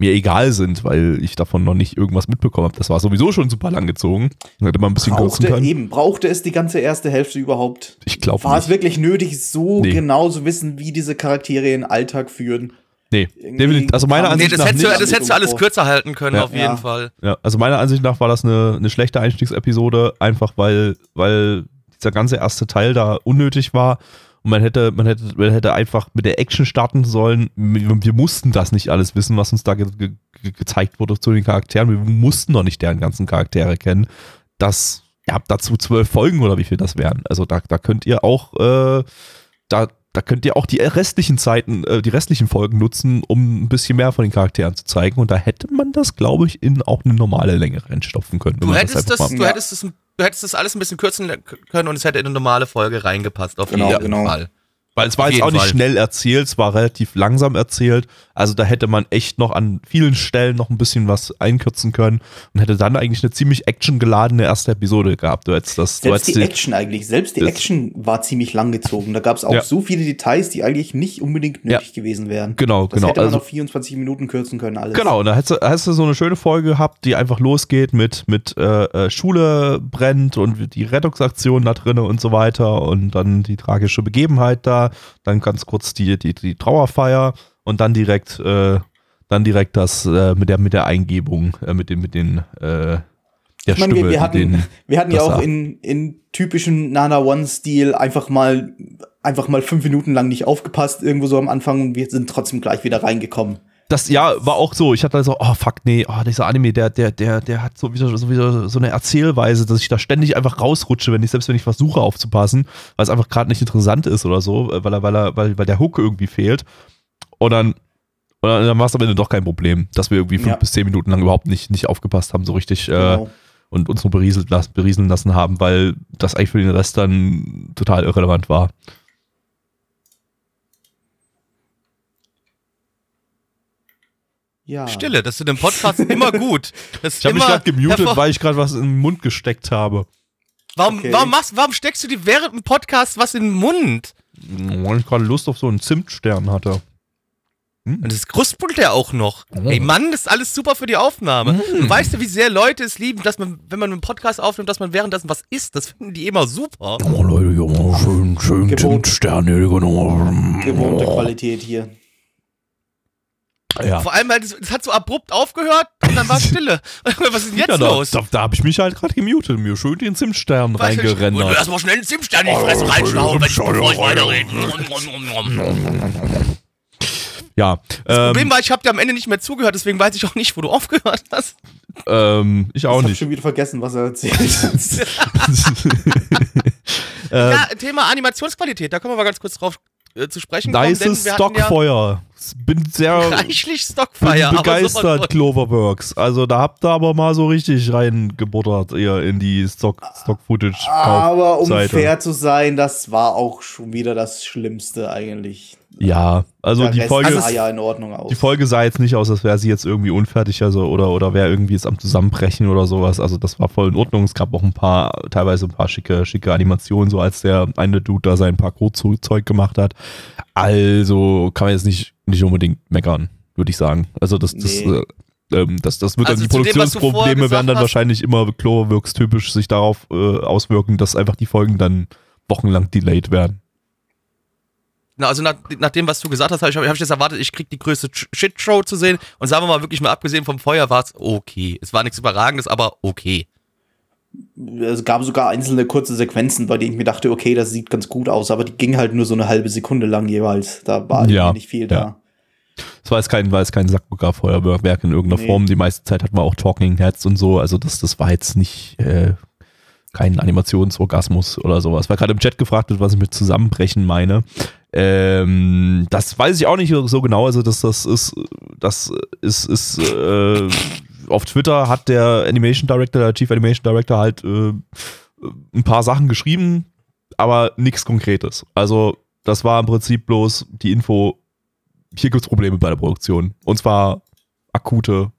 B: mir egal sind, weil ich davon noch nicht irgendwas mitbekommen habe. Das war sowieso schon super lang gezogen. Dann hätte man ein bisschen
C: Brauchte,
B: können.
C: eben, brauchte es die ganze erste Hälfte überhaupt?
B: Ich glaube
C: War es
B: nicht.
C: wirklich nötig, so
B: Nee.
C: genau zu wissen, wie diese Charaktere ihren Alltag führen?
B: Nee,
C: Irgendwie.
B: Also meiner
C: kam-
A: nee,
B: Ansicht
A: das
B: nach
A: hättest, du,
B: nicht.
A: das hättest du alles kürzer halten können,
B: Ja.
A: auf jeden
C: Ja.
A: Fall.
B: Ja, also meiner Ansicht nach war das eine, eine schlechte Einstiegsepisode, einfach weil, weil dieser ganze erste Teil da unnötig war. Und man hätte, man hätte, man hätte einfach mit der Action starten sollen. Wir, mussten das nicht alles wissen, was uns da ge ge ge gezeigt wurde zu den Charakteren. Wir mussten doch nicht deren ganzen Charaktere kennen. Das, ja, dazu zwölf Folgen oder wie viel das wären. Also da, da könnt ihr auch, äh, da, da könnt ihr auch die restlichen Zeiten, äh, die restlichen Folgen nutzen, um ein bisschen mehr von den Charakteren zu zeigen. Und da hätte man das, glaube ich, in auch eine normale Länge reinstopfen können.
A: Du hättest das,
B: mal-
A: du
C: Ja.
A: hättest das, du hättest das alles ein bisschen kürzen können und es hätte in eine normale Folge reingepasst, auf
C: Genau,
A: jeden
C: genau.
A: Fall.
B: Weil es war
A: Auf
B: jetzt auch nicht
A: Fall.
B: schnell erzählt, es war relativ langsam erzählt. Also da hätte man echt noch an vielen Stellen noch ein bisschen was einkürzen können und hätte dann eigentlich eine ziemlich actiongeladene erste Episode gehabt. Du hättest das, du
C: Selbst
B: hättest
C: die
B: die-
C: Action eigentlich, selbst die Action war ziemlich lang gezogen. Da gab es auch
B: Ja.
C: so viele Details, die eigentlich nicht unbedingt
B: Ja.
C: nötig gewesen wären.
B: Genau,
C: Das
B: genau.
C: hätte man
B: Also
C: auf 24 Minuten kürzen können, alles.
B: Genau, und da hast du, hast du so eine schöne Folge gehabt, die einfach losgeht mit, mit äh, äh, Schule brennt und die Rettungsaktion da drinne und so weiter und dann die tragische Begebenheit da, dann ganz kurz die, die, die Trauerfeier und dann direkt, äh, dann direkt das äh, mit der mit der Eingebung, äh, mit den, mit den äh, der
C: Ich meine, wir,
B: Stimme,
C: wir hatten,
B: den,
C: wir hatten ja auch in, in typischen Nana One-Stil einfach mal, einfach mal fünf Minuten lang nicht aufgepasst, irgendwo so am Anfang und wir sind trotzdem gleich wieder reingekommen.
B: Das ja war auch so. Ich hatte so, oh fuck, nee, oh, dieser Anime, der, der, der, der hat so wieder, so wieder so eine Erzählweise, dass ich da ständig einfach rausrutsche, wenn ich, selbst wenn ich versuche aufzupassen, weil es einfach gerade nicht interessant ist oder so, äh, weil er, weil er, weil, weil der Hook irgendwie fehlt. Und dann, und dann, war es am Ende doch kein Problem, dass wir irgendwie fünf
C: Ja.
B: bis zehn Minuten lang überhaupt nicht, nicht aufgepasst haben, so richtig äh,
C: Genau.
B: und uns nur berieselt, berieseln lassen haben, weil das eigentlich für den Rest dann total irrelevant war.
C: Ja.
A: Stille, das ist in dem Podcast <laughs> immer gut.
B: Ich habe mich gerade gemutet,
A: hervor-
B: weil ich gerade was in den Mund gesteckt habe.
A: Warum,
C: Okay.
A: warum, machst, warum steckst du dir während dem Podcast was in den Mund?
B: Weil ich gerade Lust auf so einen Zimtstern hatte.
A: Und das kruspelt ja auch noch.
B: Oh.
A: Ey Mann, das ist alles super für die Aufnahme. Und weißt du, wie sehr Leute es lieben, dass man, wenn man einen Podcast aufnimmt, dass man währenddessen was isst? Das finden die immer super.
B: Oh Leute, mal schön, schön genommen.
C: Gewohnte Qualität hier.
B: Ja.
A: Vor allem, weil das, das hat so abrupt aufgehört und dann war Stille. <laughs> was ist denn jetzt
B: ja, da,
A: los?
B: da, da habe ich mich halt gerade gemutet und mir schön den Zimtstern
A: ich-
B: reingerendert.
A: Erstmal schnell einen Zimtstern in die Fresse
B: Oh,
A: reinschlauen, wenn ich, bevor ich weiterrede.
B: Ja,
A: Das
B: ähm,
A: Problem war, ich habe dir am Ende nicht mehr zugehört, deswegen weiß ich auch nicht, wo du <laughs> aufgehört hast.
B: ähm, ich auch
C: ich habe
B: nicht.
C: schon wieder vergessen, was er erzählt.
B: äh, <laughs>
A: Ja, Thema Animationsqualität, da können wir mal ganz kurz drauf äh, zu sprechen kommen.
B: nice
A: denn wir hatten
B: Stockfeuer. Bin sehr
A: Ja reichlich
B: bin <laughs>
A: Stockfire. aber
B: begeistert, Cloverworks. Also da habt ihr aber mal so richtig reingebuttert, ihr in die Stock, Stock-Footage.
C: Aber um fair zu sein, das war auch schon wieder das Schlimmste eigentlich.
B: Ja, also
C: Der
B: die
C: Rest
B: Folge,
C: sah ja in Ordnung aus.
B: die Folge sah jetzt nicht aus, als wäre sie jetzt irgendwie unfertig also, oder, oder wäre irgendwie jetzt am Zusammenbrechen oder sowas. Also das war voll in Ordnung. Es gab auch ein paar, teilweise ein paar schicke, schicke Animationen, so als der eine Dude da sein Parkour-Zeug gemacht hat. Also kann man jetzt nicht, nicht unbedingt meckern, würde ich sagen. Also das, das,
C: Nee.
B: äh, ähm, das, das wird
A: Also
B: dann, die
A: dem,
B: Produktionsprobleme werden dann
A: hast-
B: wahrscheinlich immer Cloverworks typisch sich darauf äh, auswirken, dass einfach die Folgen dann wochenlang delayed werden.
A: Also nach, nach dem, was du gesagt hast, habe ich, hab ich jetzt erwartet, ich krieg die größte Shitshow zu sehen. Und sagen wir mal wirklich mal abgesehen vom Feuer war es okay. Es war nichts Überragendes, aber okay.
C: Es gab sogar einzelne kurze Sequenzen, bei denen ich mir dachte, okay, das sieht ganz gut aus, aber die ging halt nur so eine halbe Sekunde lang jeweils. Da war
B: Ja,
C: nicht viel
B: ja.
C: da.
B: Es war jetzt kein, war jetzt kein Sackburger-Feuerwerk in irgendeiner
C: Nee.
B: Form. Die meiste Zeit hatten wir auch Talking Heads und so. Also das, das war jetzt nicht äh, kein Animationsorgasmus oder sowas. Weil gerade im Chat gefragt wird, was ich mit Zusammenbrechen meine. Ähm, das weiß ich auch nicht so genau. Also das, das ist, das ist, ist äh, auf Twitter hat der Animation Director, der Chief Animation Director halt äh, ein paar Sachen geschrieben, aber nichts Konkretes. Also das war im Prinzip bloß die Info, hier gibt es Probleme bei der Produktion. Und zwar akute,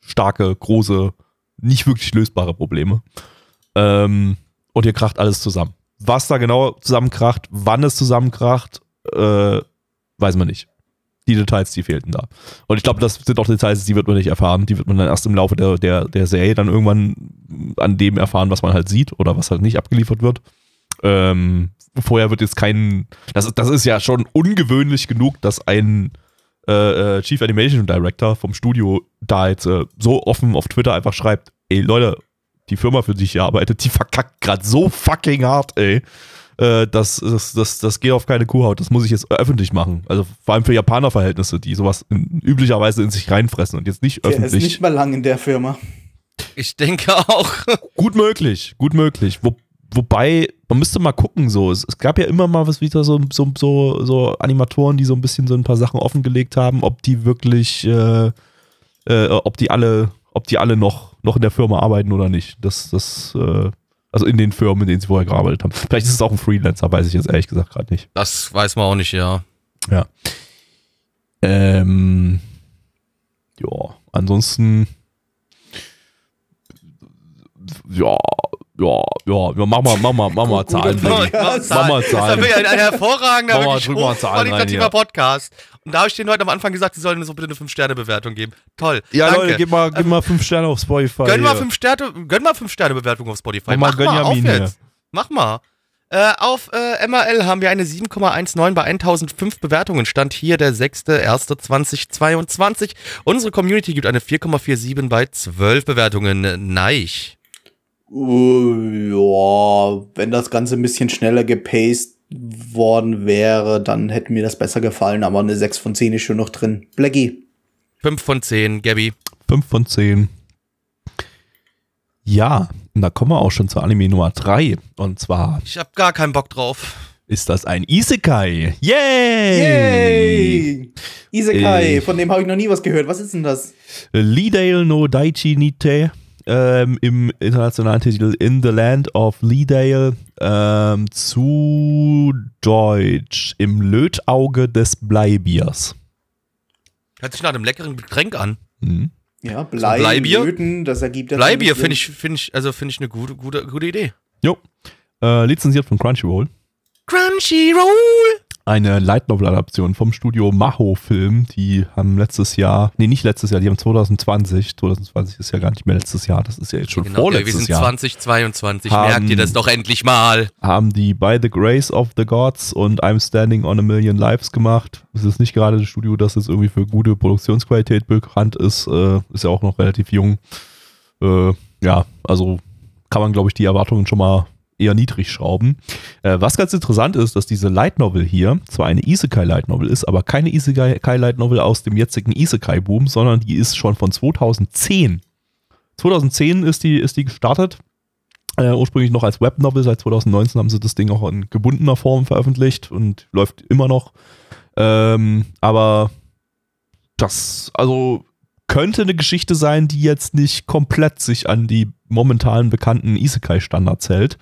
B: starke, große, nicht wirklich lösbare Probleme. Ähm, und hier kracht alles zusammen. Was da genau zusammenkracht, wann es zusammenkracht, äh, weiß man nicht. Die Details, die fehlten da. Und ich glaube, das sind auch Details, die wird man nicht erfahren. Die wird man dann erst im Laufe der, der, der Serie dann irgendwann an dem erfahren, was man halt sieht oder was halt nicht abgeliefert wird. Ähm, vorher wird jetzt kein. Das, ist- das ist ja schon ungewöhnlich genug, dass ein äh, äh, Chief Animation Director vom Studio da jetzt äh, so offen auf Twitter einfach schreibt: Ey Leute, die Firma, für die ich hier arbeite, die verkackt gerade so fucking hart, ey. Äh, das, das, das, das geht auf keine Kuhhaut. Das muss ich jetzt öffentlich machen. Also vor allem für Japaner-Verhältnisse, die sowas in, üblicherweise in sich reinfressen und jetzt nicht
C: Der ist
B: öffentlich.
C: nicht mal lang in der Firma.
A: Ich denke auch. <laughs>
B: Gut möglich, gut möglich. Wo, wobei, man müsste mal gucken, so. Es, es gab ja immer mal was wieder so, so, so, so Animatoren, die so ein bisschen so ein paar Sachen offengelegt haben, ob die wirklich, äh, äh, ob die alle, ob die alle noch, noch in der Firma arbeiten oder nicht. Das, das, äh, also in den Firmen, in denen sie vorher gearbeitet haben. Vielleicht ist es auch ein Freelancer, weiß ich jetzt ehrlich gesagt gerade nicht.
A: Das weiß man auch nicht, ja.
B: Ja. Ähm, ja, ansonsten. Ja, ja, ja, ja, mach mal, mach mal, mach mal Zahlen.
C: Podcast.
B: Mach mal
A: Das ist
B: Zahlen.
A: wirklich ein, ein hervorragender,
B: Mach
A: wirklich
B: Zahlen
A: hochqualitativer. Podcast. Und da habe ich denen heute am Anfang gesagt, sie sollen so bitte eine 5-Sterne-Bewertung geben. Toll.
B: Ja,
A: Danke.
B: Leute, gib mal, gib mal fünf Sterne auf Spotify.
A: Gönn mal
B: hier.
A: 5 Sterne, gönn mal 5 Sterne Bewertung auf Spotify.
B: Mach mal
A: Mach mal, auf jetzt. Mach mal. Äh, auf äh, MRL haben wir eine 7,19 bei 1005 Bewertungen. Stand hier der 6.1.2022. Unsere Community gibt eine 4,47 bei 12 Bewertungen. Neich.
C: Uh, ja, wenn das Ganze ein bisschen schneller gepaced worden wäre, dann hätte mir das besser gefallen, aber eine 6 von 10 ist schon noch drin. Blackie.
A: 5 von 10, Gabby.
B: Fünf von zehn. Ja, und da kommen wir auch schon zur Anime Nummer drei. Und zwar
A: Ich hab gar keinen Bock drauf.
B: ist das ein Isekai. Yay!
C: Yay! Isekai,
B: Äh.
C: von dem habe ich noch nie was gehört. Was ist denn das?
B: Lidale no Daichi Nite ähm, im internationalen Titel In the Land of Lidale ähm, zu Deutsch im Lötauge des Bleibiers.
A: Hört sich nach einem leckeren Getränk an.
B: Hm.
C: Ja, Blei,
A: Bleibier?
C: Löten, das ergibt ja
A: Bleibier finde ich, finde ich, also finde ich eine gute, gute, gute Idee.
B: Jo. Äh, lizenziert von Crunchyroll.
A: Crunchyroll.
B: Eine Light Novel Adaption vom Studio Maho Film. Die haben letztes Jahr, nee, nicht letztes Jahr, die haben 2020. 2020 ist ja gar nicht mehr letztes Jahr, das ist ja jetzt schon
A: Genau, ja, wir
B: vorletztes
A: sind
B: Jahr.
A: 2022.
B: Haben-
A: Merkt ihr das doch endlich mal.
B: haben die By the Grace of the Gods und I'm Standing on a Million Lives gemacht. Es ist nicht gerade das Studio, das jetzt irgendwie für gute Produktionsqualität bekannt ist. Äh, ist ja auch noch relativ jung. Äh, ja, also kann man, glaube ich, die Erwartungen schon mal eher niedrig schrauben. Äh, was ganz interessant ist, dass diese Light Novel hier zwar eine Isekai Light Novel ist, aber keine Isekai Light Novel aus dem jetzigen Isekai-Boom, sondern die ist schon von 2010. 2010 ist die, ist die gestartet. Äh, ursprünglich noch als Webnovel, seit 2019 haben sie das Ding auch in gebundener Form veröffentlicht und läuft immer noch. Ähm, aber das, also könnte eine Geschichte sein, die jetzt nicht komplett sich an die momentan bekannten Isekai-Standards hält,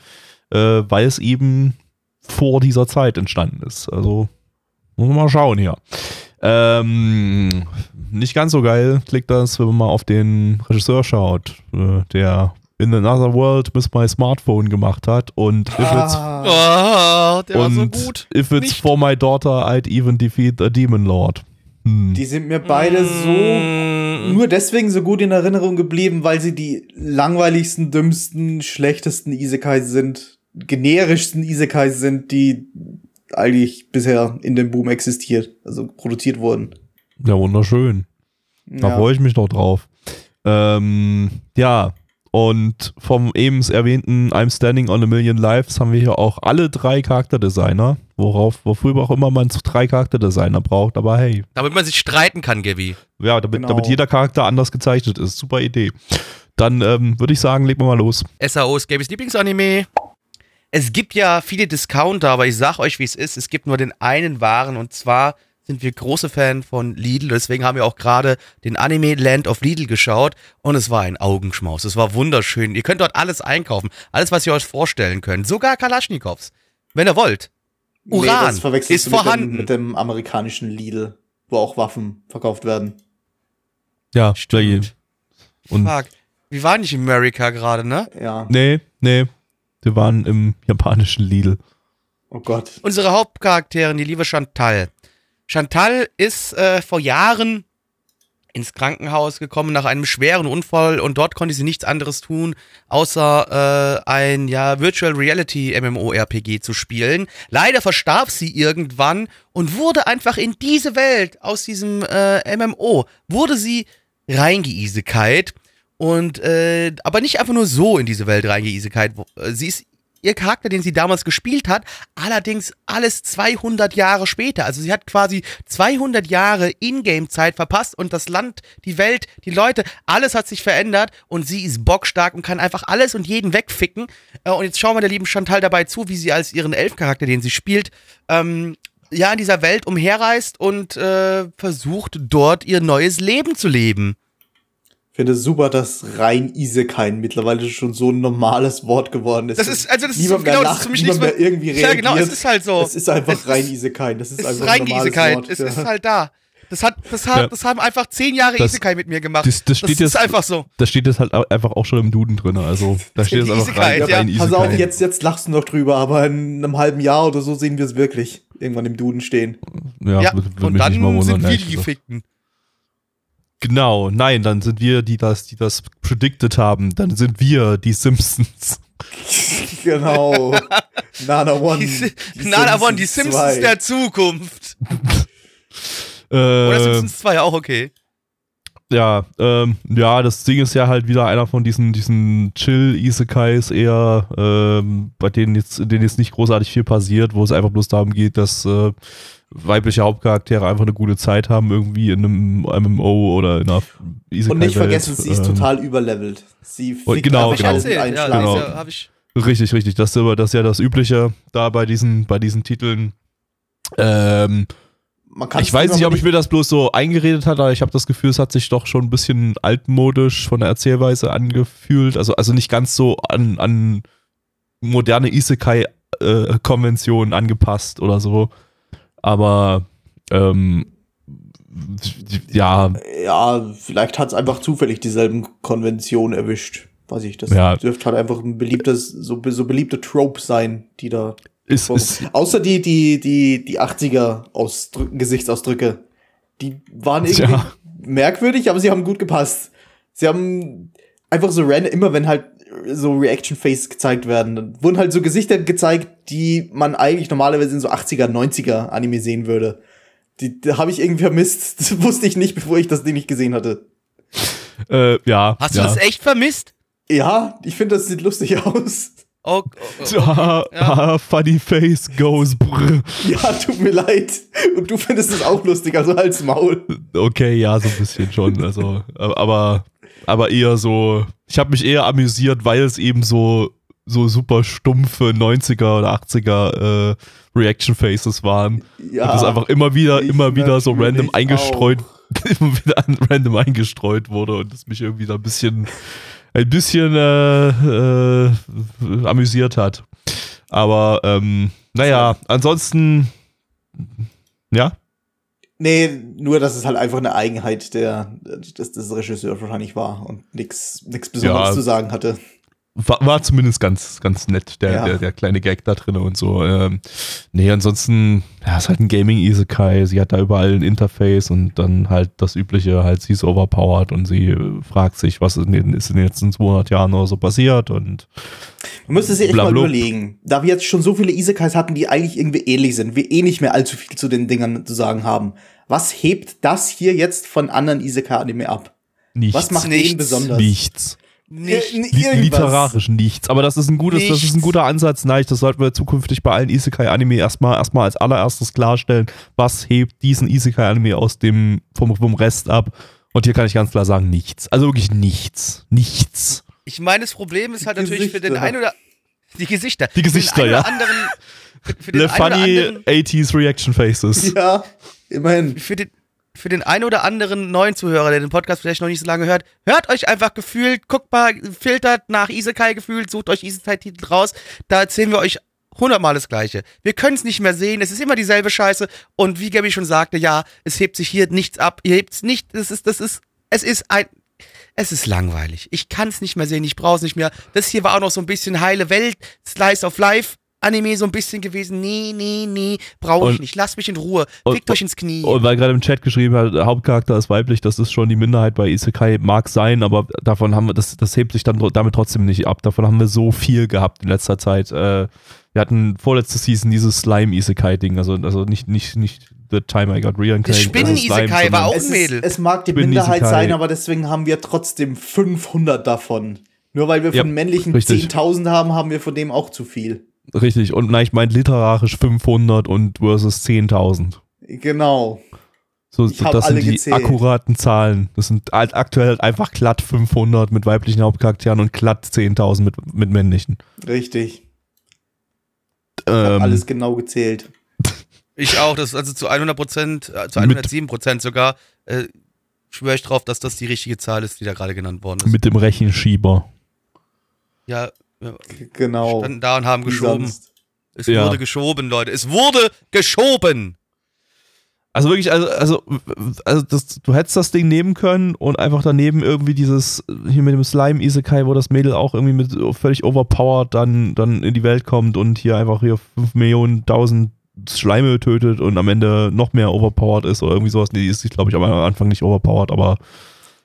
B: äh, weil es eben vor dieser Zeit entstanden ist. Also muss man mal schauen hier. Ähm, nicht ganz so geil klickt das, wenn man mal auf den Regisseur schaut, äh, der In Another World Miss My Smartphone gemacht hat und if it's,
C: Ah,
A: Oh, der war so
B: und
A: gut.
B: if it's for my daughter, I'd even defeat a Demon Lord. Hm.
C: die sind mir beide so
A: Mm.
C: nur deswegen so gut in Erinnerung geblieben, weil sie die langweiligsten, dümmsten, schlechtesten Isekais sind, generischsten Isekais sind, die eigentlich bisher in dem Boom existiert, also produziert wurden.
B: Ja, wunderschön. Da
C: Ja.
B: freue ich mich doch drauf. Ähm, ja, Und vom eben erwähnten I'm Standing on a Million Lives haben wir hier auch alle drei Charakterdesigner, worauf, wofür auch immer man drei Charakterdesigner braucht, aber hey.
A: Damit man sich streiten kann, Gaby.
B: Ja, damit,
C: Genau.
B: damit jeder Charakter anders gezeichnet ist. Super Idee. Dann ähm, würde ich sagen, legen wir mal los.
A: SAO ist Gabys Lieblingsanime. Es gibt ja viele Discounter, aber ich sag euch, wie es ist. Es gibt nur den einen Waren und zwar sind wir große Fan von Lidl. Deswegen haben wir auch gerade den Anime Land of Lidl geschaut und es war ein Augenschmaus. Es war wunderschön. Ihr könnt dort alles einkaufen. Alles, was ihr euch vorstellen könnt. Sogar Kalaschnikows. Wenn ihr wollt. Uran
C: das verwechselst
A: ist
C: du mit
A: vorhanden.
C: Dem, mit dem amerikanischen Lidl, wo auch Waffen verkauft werden.
B: Ja,
A: Stimmt.
B: Und
A: Fuck. Wie war nicht America gerade, ne?
C: Ja.
B: nee, nee. Wir waren im japanischen Lidl.
C: Oh Gott.
A: unsere Hauptcharakterin, die liebe Chantal. Chantal ist äh, vor Jahren ins Krankenhaus gekommen nach einem schweren Unfall und dort konnte sie nichts anderes tun, außer äh, ein ja Virtual Reality MMORPG zu spielen. Leider verstarb sie irgendwann und wurde einfach in diese Welt aus diesem äh, MMO wurde sie reingeisekait und äh, aber nicht einfach nur so in diese Welt reingeisekait. Wo- äh, Sie ist ihr Charakter, den sie damals gespielt hat, allerdings alles 200 Jahre später. Also sie hat quasi 200 Jahre Ingame-Zeit verpasst und das Land, die Welt, die Leute, alles hat sich verändert und sie ist bockstark und kann einfach alles und jeden wegficken. Äh, und jetzt schauen wir der lieben Chantal dabei zu, wie sie als ihren Elfcharakter, den sie spielt, ähm, ja, in dieser Welt umherreist und äh, versucht, dort ihr neues Leben zu leben.
C: Ich finde es super, dass rein Isekai mittlerweile schon so ein normales Wort geworden ist.
A: Das ist, also das ist
C: niemand
A: genau,
C: mehr
A: das ist
C: lacht,
A: für mich
C: niemand
A: nichts
C: mehr irgendwie
A: Ja,
C: reagiert.
A: genau, es ist halt so.
C: Es ist einfach
A: Es
C: rein
A: ist-
C: Isekai. Das ist
A: Es ist
C: einfach
A: rein
C: ein normales
A: Isekai.
C: Wort.
A: Es
C: ja.
A: ist halt da. Das hat, das hat,
B: Ja.
A: das haben einfach zehn Jahre
B: Das-
A: Isekai mit mir gemacht.
B: das- das steht
A: ist
B: jetzt-
A: einfach so.
B: Das steht jetzt halt einfach auch schon im Duden drin. Also <laughs> da steht jetzt einfach
A: Isekai,
B: rein,
A: ja.
B: rein
C: Pass auf,
B: Isekai.
C: jetzt, jetzt lachst du noch drüber, aber in einem halben Jahr oder so sehen wir es wirklich irgendwann im Duden stehen.
B: Ja,
A: Ja,
B: würd- würd
A: und dann
B: nicht
A: sind wir die. Gefickten.
B: Genau, nein, dann sind wir, die das, die das predicted haben. Dann sind wir die Simpsons. <laughs>
C: Genau. Nana One.
A: Die, Si- Nana One, die Simpsons
C: 2.
A: der Zukunft. <laughs> Oder Simpsons 2, auch okay.
B: Ja, ähm, ja, das Ding ist ja halt wieder einer von diesen, diesen Chill-Isekais eher, ähm, bei denen jetzt, in denen jetzt nicht großartig viel passiert, wo es einfach bloß darum geht, dass äh, weibliche Hauptcharaktere einfach eine gute Zeit haben, irgendwie in einem MMO oder in einer Isekai.
C: Und nicht vergessen, sie ist total überlevelt. Sie
B: Und
C: fickt
B: genau,
C: einfach
B: genau.
C: alles
A: ja.
B: Genau.
A: ja.
B: Richtig, richtig. Das ist, aber- das ist ja das Übliche da bei diesen, bei diesen Titeln. Ähm, ich weiß nicht, ob ich mir das bloß so eingeredet hatte, aber ich habe das Gefühl, es hat sich doch schon ein bisschen altmodisch von der Erzählweise angefühlt. Also, also nicht ganz so an, an moderne Isekai-Konventionen angepasst oder so. Aber ähm, ja,
C: Ja, vielleicht hat es einfach zufällig dieselben Konventionen erwischt. Weiß ich, das
B: Ja.
C: dürfte halt einfach ein beliebtes, so, so beliebte Trope sein, die da.
B: Ist, ist
C: Außer die, die, die, die 80er Ausdrü Gesichtsausdrücke. Die waren irgendwie
B: Ja.
C: merkwürdig, aber sie haben gut gepasst. Sie haben einfach so random, immer wenn halt so Reaction-Face gezeigt werden, dann wurden halt so Gesichter gezeigt, die man eigentlich normalerweise in so 80er, 90er Anime sehen würde. Die, die habe ich irgendwie vermisst. <laughs> Das wusste ich nicht, bevor ich das Ding nicht gesehen hatte.
B: äh, ja.
A: Hast
B: ja.
A: du das echt vermisst?
C: Ja, ich finde, das sieht lustig <laughs> aus.
A: Oh, oh, oh,
B: Ah, ah, funny face goes brr.
C: Ja, tut mir leid. Und du findest es auch lustig, also halt's Maul.
B: Okay, ja, so ein bisschen schon. Also, aber, aber eher so. Ich habe mich eher amüsiert, weil es eben so so super stumpfe 90er oder 80er äh, Reaction Faces waren.
C: Ja.
B: und das einfach immer wieder,
C: ich
B: immer wieder so random eingestreut, <laughs> immer wieder an, random eingestreut wurde und das mich irgendwie da ein bisschen, ein bisschen äh, äh, amüsiert hat. Aber ähm, naja, ansonsten, ja,
C: Nee, nur, dass es halt einfach eine Eigenheit der, des, des Regisseurs wahrscheinlich war und nix Besonderes
B: Ja.
C: zu sagen hatte.
B: War, war zumindest ganz, ganz nett, der,
C: Ja.
B: der, der kleine Gag da drin und so. Ähm, nee, ansonsten, ja, ist halt ein Gaming-Isekai. Sie hat da überall ein Interface und dann halt das Übliche, halt, sie ist overpowered und sie äh, fragt sich, was in den, ist in den letzten 200 Jahren oder so passiert und
C: Man müsste sich echt mal überlegen. Da wir jetzt schon so viele Isekais hatten, die eigentlich irgendwie ähnlich sind, wir eh nicht mehr allzu viel zu den Dingern zu sagen haben. Was hebt das hier jetzt von anderen Isekai-Anime ab?
B: nichts.
C: Was macht
A: Nichts.
C: den besonders?
B: Nichts.
A: Nicht.
C: Äh,
B: Li
C: irgendwas.
B: literarisch nichts. Aber das ist ein gutes, das ist ein
A: Nichts.
B: guter Ansatz, Nein, Das sollten wir zukünftig bei allen Isekai-Anime erstmal, erstmal als allererstes klarstellen. Was hebt diesen Isekai-Anime aus dem, vom, vom Rest ab? Und hier kann ich ganz klar sagen, nichts. Also wirklich nichts. Nichts.
A: Ich meine, das Problem ist halt
C: Die
A: natürlich für den
C: Gesichter.
A: einen oder die Gesichter.
B: Die Gesichter,
A: für den einen
B: ja.
A: Anderen, für, für den
B: Le
A: einen oder
B: funny
A: anderen,
B: 80s Reaction Faces.
C: Ja, immerhin.
A: für den für den einen oder anderen neuen Zuhörer, der den Podcast vielleicht noch nicht so lange hört, hört euch einfach gefühlt, guckt mal, filtert nach Isekai gefühlt, sucht euch Isekai-Titel raus, da erzählen wir euch hundertmal das Gleiche. Wir können es nicht mehr sehen, es ist immer dieselbe Scheiße und wie Gabby schon sagte, ja, es hebt sich hier nichts ab, ihr hebt's nicht, das ist, das ist, es ist ein, es ist langweilig. Ich kann es nicht mehr sehen, ich brauche es nicht mehr. Das hier war auch noch so ein bisschen heile Welt, Slice of Life. Anime so ein bisschen gewesen. Nee, nee, nee, brauche ich nicht. Lasst mich in Ruhe.
B: und-
A: Fickt euch ins Knie.
B: Und weil gerade im Chat geschrieben hat, der Hauptcharakter ist weiblich, das ist schon die Minderheit bei Isekai, mag sein, aber davon haben wir, das, das hebt sich dann damit trotzdem nicht ab. Davon haben wir so viel gehabt in letzter Zeit. Äh, wir hatten vorletzte Season dieses Slime-Isekai-Ding, also, also nicht, nicht, nicht The Time I Got Reincarnated.
A: Das
B: also
A: Spinnen-Isekai
B: Slime,
A: war auch- ein Mädel.
C: Es, es mag die Minderheit
B: Isekai.
C: sein, aber deswegen haben wir trotzdem 500 davon. Nur weil wir von
B: Ja,
C: männlichen
B: richtig.
C: 10.000 haben, haben wir von dem auch zu viel.
B: Richtig, und nein, ich meine literarisch 500 und versus 10.000.
C: Genau.
B: So,
C: Ich hab
B: das
C: alle
B: sind die
C: gezählt.
B: akkuraten Zahlen. Das sind halt aktuell halt einfach glatt 500 mit weiblichen Hauptcharakteren und glatt 10.000 mit, mit männlichen.
C: Richtig. Ich
B: Ähm,
C: alles genau gezählt.
A: Ich auch, das ist also zu 100 Prozent, äh, zu
B: Mit-
A: 107 Prozent sogar, äh, schwöre ich drauf, dass das die richtige Zahl ist, die da gerade genannt worden ist.
B: mit dem Rechenschieber.
A: ja,
C: Genau.
A: standen da und haben geschoben.
C: sonst.
A: Es
B: Ja.
A: wurde geschoben, Leute. Es wurde geschoben.
B: Also wirklich, also, also, also das, du hättest das Ding nehmen können und einfach daneben irgendwie dieses, hier mit dem Slime Isekai, wo das Mädel auch irgendwie mit völlig overpowered dann, dann in die Welt kommt und hier einfach hier 5 Millionen, 1000 Schleime tötet und am Ende noch mehr overpowered ist oder irgendwie sowas. Nee, die ist, glaube ich, am Anfang nicht overpowered, aber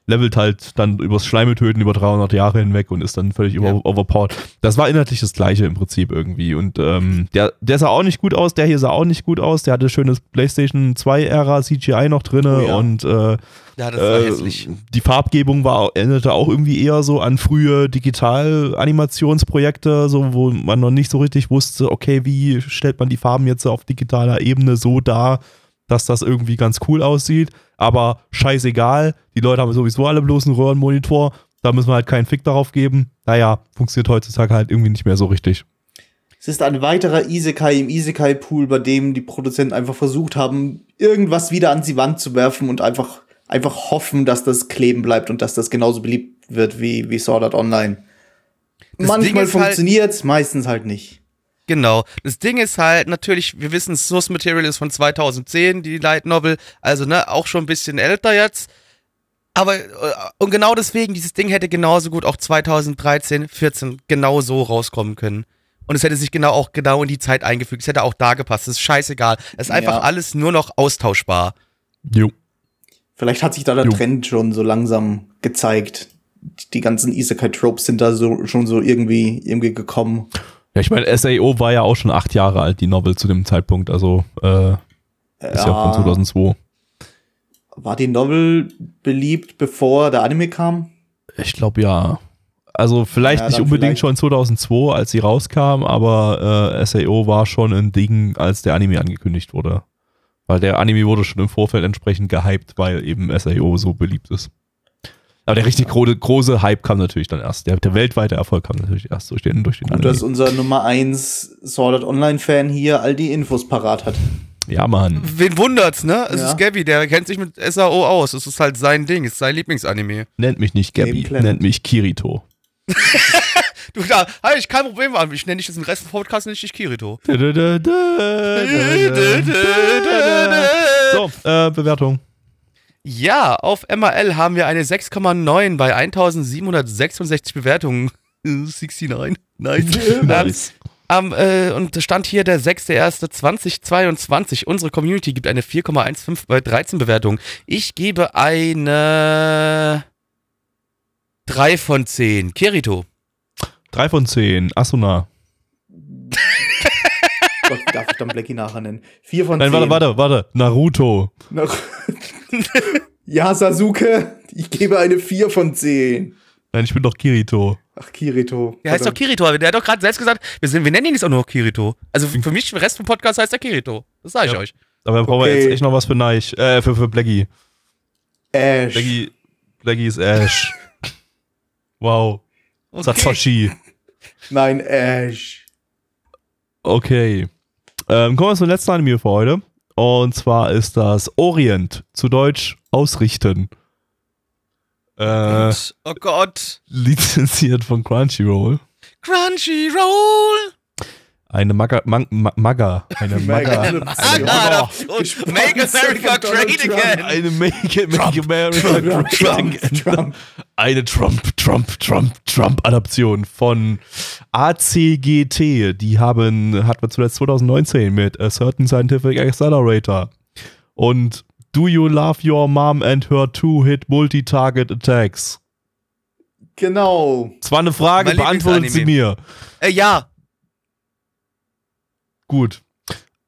B: levelt halt dann übers Schleime töten über 300 Jahre hinweg und ist dann völlig
A: Ja.
B: over, overpowered. Das war inhaltlich das gleiche im Prinzip irgendwie. Und ähm, der, der sah auch nicht gut aus, der hier sah auch nicht gut aus. Der hatte schönes PlayStation 2-Ära CGI noch drinne
C: Oh ja.
B: und äh,
A: Ja,
B: äh, die Farbgebung war, erinnerte auch irgendwie eher so an frühe Digital-Animationsprojekte, so, wo man noch nicht so richtig wusste, okay, wie stellt man die Farben jetzt auf digitaler Ebene so dar, dass das irgendwie ganz cool aussieht. Aber scheißegal, die Leute haben sowieso alle bloß einen Röhrenmonitor, da müssen wir halt keinen Fick darauf geben. Naja, funktioniert heutzutage halt irgendwie nicht mehr so richtig.
C: Es ist ein weiterer Isekai im Isekai-Pool, bei dem die Produzenten einfach versucht haben, irgendwas wieder an die Wand zu werfen und einfach, einfach hoffen, dass das kleben bleibt und dass das genauso beliebt wird wie, wie Sword Art Online.
A: Das
C: Manchmal
A: ist halt-
C: meistens halt nicht.
A: Genau. Das Ding ist halt, natürlich, wir wissen, Source Material ist von 2010, die Light Novel, also ne, auch schon ein bisschen älter jetzt. Aber, äh, und genau deswegen, dieses Ding hätte genauso gut auch 2013, 14 genau so rauskommen können. Und es hätte sich genau auch genau in die Zeit eingefügt. Es hätte auch da gepasst. Es ist scheißegal. Es ist einfach
C: Ja.
A: alles nur noch austauschbar.
B: Jo.
C: Vielleicht hat sich da der
B: Jo.
C: Trend schon so langsam gezeigt. Die ganzen Isekai-Tropes sind da so, schon so irgendwie, irgendwie gekommen.
B: Ja, ich meine, SAO war ja auch schon acht Jahre alt, die Novel zu dem Zeitpunkt, also äh, ist ja von 2002.
C: War die Novel beliebt, bevor der Anime kam?
B: Ich glaube ja. Also vielleicht
C: Ja,
B: nicht unbedingt
C: vielleicht-
B: schon 2002, als sie rauskam, aber äh, SAO war schon ein Ding, als der Anime angekündigt wurde. Weil der Anime wurde schon im Vorfeld entsprechend gehypt, weil eben SAO so beliebt ist. Aber der richtig gro große Hype kam natürlich dann erst. Der, der weltweite Erfolg kam natürlich erst durch den, durch den
C: Gut, dass unser Nummer 1 Sword Art Online-Fan hier all die Infos parat hat.
B: Ja, Mann.
A: Wen wundert's, ne? Es
C: Ja.
A: ist Gabby, der kennt sich mit SAO aus. Es ist halt sein Ding, es ist sein Lieblingsanime.
B: Nennt mich nicht Gabby, nennt mich Kirito. <laughs>
A: Du, da, habe ich kein Problem an. Ich nenne dich das den Rest des Podcasts nicht dich Kirito. <laughs>
B: So, äh, Bewertung.
A: Ja, auf MRL haben wir eine 6,9 bei 1766 Bewertungen. 69. Nice.
B: Nice.
A: Ähm, äh, und da stand hier der 6.1.2022. Unsere Community gibt eine 4,15 bei 13 Bewertungen. Ich gebe eine 3 von 10. Kirito.
B: Drei von zehn. Asuna. <laughs>
C: Gott, darf ich dann Blackie nachher nennen? Vier von
B: Nein,
C: zehn.
B: warte, warte, warte. Naruto.
C: Noch- ja, Sasuke, ich gebe eine 4 von 10.
B: Nein, ich bin doch Kirito.
C: Ach, Kirito.
A: Der heißt doch. Kirito. Der hat doch gerade selbst gesagt, wir, sind, wir nennen ihn jetzt auch nur noch Kirito. Also für mich, der Rest vom Podcast heißt er Kirito. Das sage ich
B: Ja.
A: euch.
B: Aber brauchen wir
C: Okay.
B: jetzt echt noch was für Neich. Äh, für, für Blackie.
C: Ash.
B: Blackie, Blackie ist Ash. wow.
A: Okay.
B: Satoshi.
C: Nein, Ash.
B: Okay. Ähm, kommen wir zum letzten Anime für heute. Und zwar ist das Orient, zu Deutsch ausrichten. Äh,
A: Oh Gott.
B: lizenziert von Crunchyroll.
A: Crunchyroll.
B: Eine Maga, Mag, Ma- Maga, eine Maga,
C: Eine <laughs>
A: und Make America Great
C: Trump.
A: Again.
B: eine Make, Make America
C: Trump,
B: Great
C: Trump,
B: Again.
C: Trump.
B: Eine Trump, Trump, Trump, Trump-Adaption von ACGT. Die haben, hat man zuletzt 2019 mit A Certain Scientific Accelerator. Und Do You Love Your Mom and Her Two-Hit Multi-Target Attacks?
C: Genau.
B: Das war eine Frage, beantwortet sie mir.
A: Äh, ja.
B: Gut.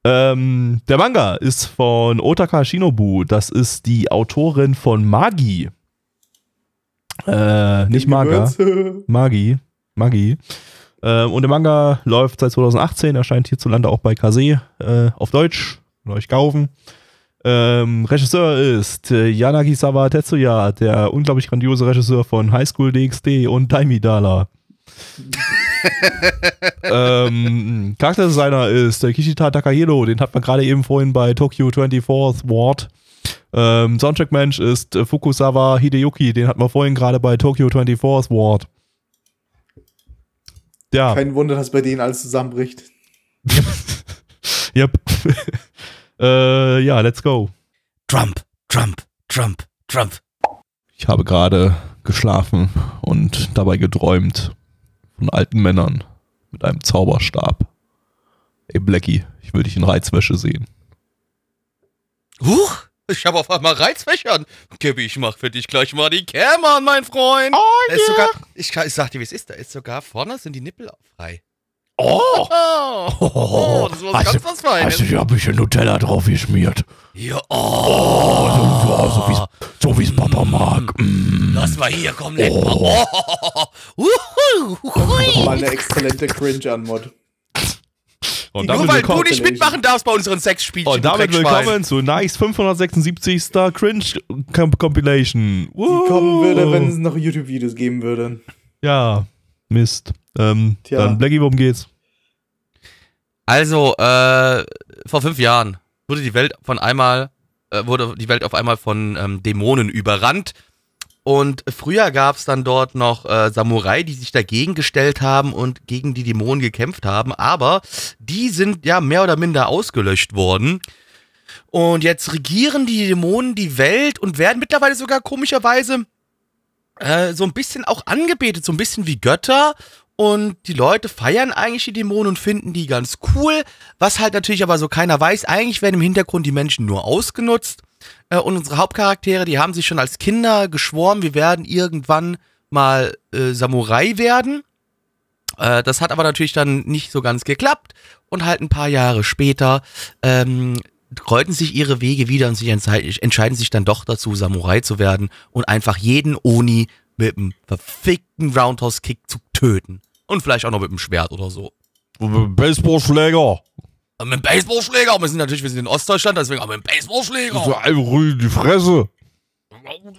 B: Ähm, der Manga ist von Otaka Shinobu. Das ist die Autorin von Magi. Äh, nicht Maga. <laughs> Magi. Magi. Ähm, und der Manga läuft seit 2018, erscheint hierzulande auch bei Kase äh, auf Deutsch. Ihr euch kaufen. Ähm, Regisseur ist äh, Yanagisawa Tetsuya, der unglaublich grandiose Regisseur von High School DxD und Daimidala. <laughs> ähm, Charakterdesigner ist äh, Kishita Takahiro, den hat man gerade eben vorhin bei Tokyo 24th Ward. Ähm, Soundtrack-Mensch ist äh, Fukusawa Hideyuki, den hat man vorhin gerade bei Tokyo 24th Ward. Ja,
C: Kein Wunder, dass bei denen alles zusammenbricht. <laughs>
B: yep. <laughs> äh, ja, let's go.
A: Trump, Trump, Trump, Trump.
B: Ich habe gerade geschlafen und dabei geträumt von alten Männern mit einem Zauberstab. Ey, Blackie, ich will dich in Reizwäsche sehen.
A: Huch, ich habe auf einmal Reizfächern. Gabby, ich mach für dich gleich mal die Cam an, mein Freund. Oh, da ist sogar, ich, ich sag dir, wie es ist, da ist sogar vorne sind die Nippel frei.
B: Oh! <laughs>
A: Oh, oh das was ganz was Feines.
B: du dir ein bisschen Nutella drauf geschmiert?
A: Ja, oh,
B: Ja, so wie's, so wie's Papa mag. Mm.
A: lass mal hier, komm, leck mal. Oh, uhu, hui.
C: Mal eine exzellente Cringe-Anmod.
B: Und
A: Nur weil du nicht mitmachen darfst bei unseren Sexspielchen.
B: und damit
A: du
B: willkommen zu Nice 576. Cringe Comp Compilation.
C: Die kommen würde, wenn es noch YouTube-Videos geben würde.
B: Ja, Mist. Ähm,
C: Tja.
B: Dann Blackie, worum geht's?
A: Also, äh, vor fünf Jahren wurde die Welt von einmal, äh, wurde die Welt auf einmal von ähm, Dämonen überrannt. Und früher gab es dann dort noch äh, Samurai, die sich dagegen gestellt haben und gegen die Dämonen gekämpft haben. Aber die sind ja mehr oder minder ausgelöscht worden. Und jetzt regieren die Dämonen die Welt und werden mittlerweile sogar komischerweise äh, so ein bisschen auch angebetet, so ein bisschen wie Götter. Und die Leute feiern eigentlich die Dämonen und finden die ganz cool. Was halt natürlich aber so keiner weiß. Eigentlich werden im Hintergrund die Menschen nur ausgenutzt. Äh, und unsere Hauptcharaktere, die haben sich schon als Kinder geschworen, wir werden irgendwann mal äh, Samurai werden. Äh, das hat aber natürlich dann nicht so ganz geklappt. Und halt ein paar Jahre später ähm, kreuzten sich ihre Wege wieder und entschei- entscheiden sich dann doch dazu, Samurai zu werden und einfach jeden Oni mit einem verfickten Roundhouse-Kick zu töten. Und vielleicht auch noch mit einem Schwert oder so.
B: Baseballschläger.
A: Aber mit einem Baseballschläger. Wir sind natürlich, wir sind in Ostdeutschland, deswegen auch mit einem Baseballschläger.
B: So einfach in die Fresse.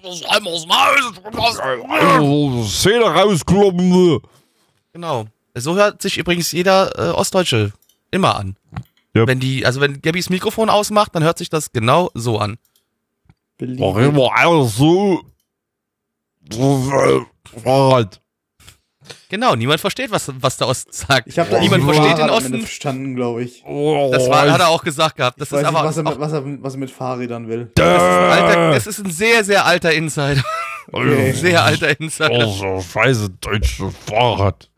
A: Das einmal aus dem Hals.
B: Also, Zähne rauskloppen.
A: Genau. So hört sich übrigens jeder äh, Ostdeutsche immer an.
B: Yep.
A: Wenn die, also wenn Gabbys Mikrofon ausmacht, dann hört sich das genau so an.
B: Auch immer alles so. Fahrrad.
A: Genau, niemand versteht, was, was der Osten sagt.
C: Ich habe da
A: Niemand
C: echt
A: versteht den Osten.
C: verstanden, glaube ich.
A: Das war, hat er auch gesagt gehabt. Das
C: Ich weiß
A: ist
C: nicht,
A: aber
C: was er, mit, was, er, was er mit Fahrrädern will.
A: das ist ein alter, das ist ein sehr, sehr alter Insider.
C: Okay.
A: Sehr alter Insider.
B: Oh, so scheiße deutsche Fahrrad.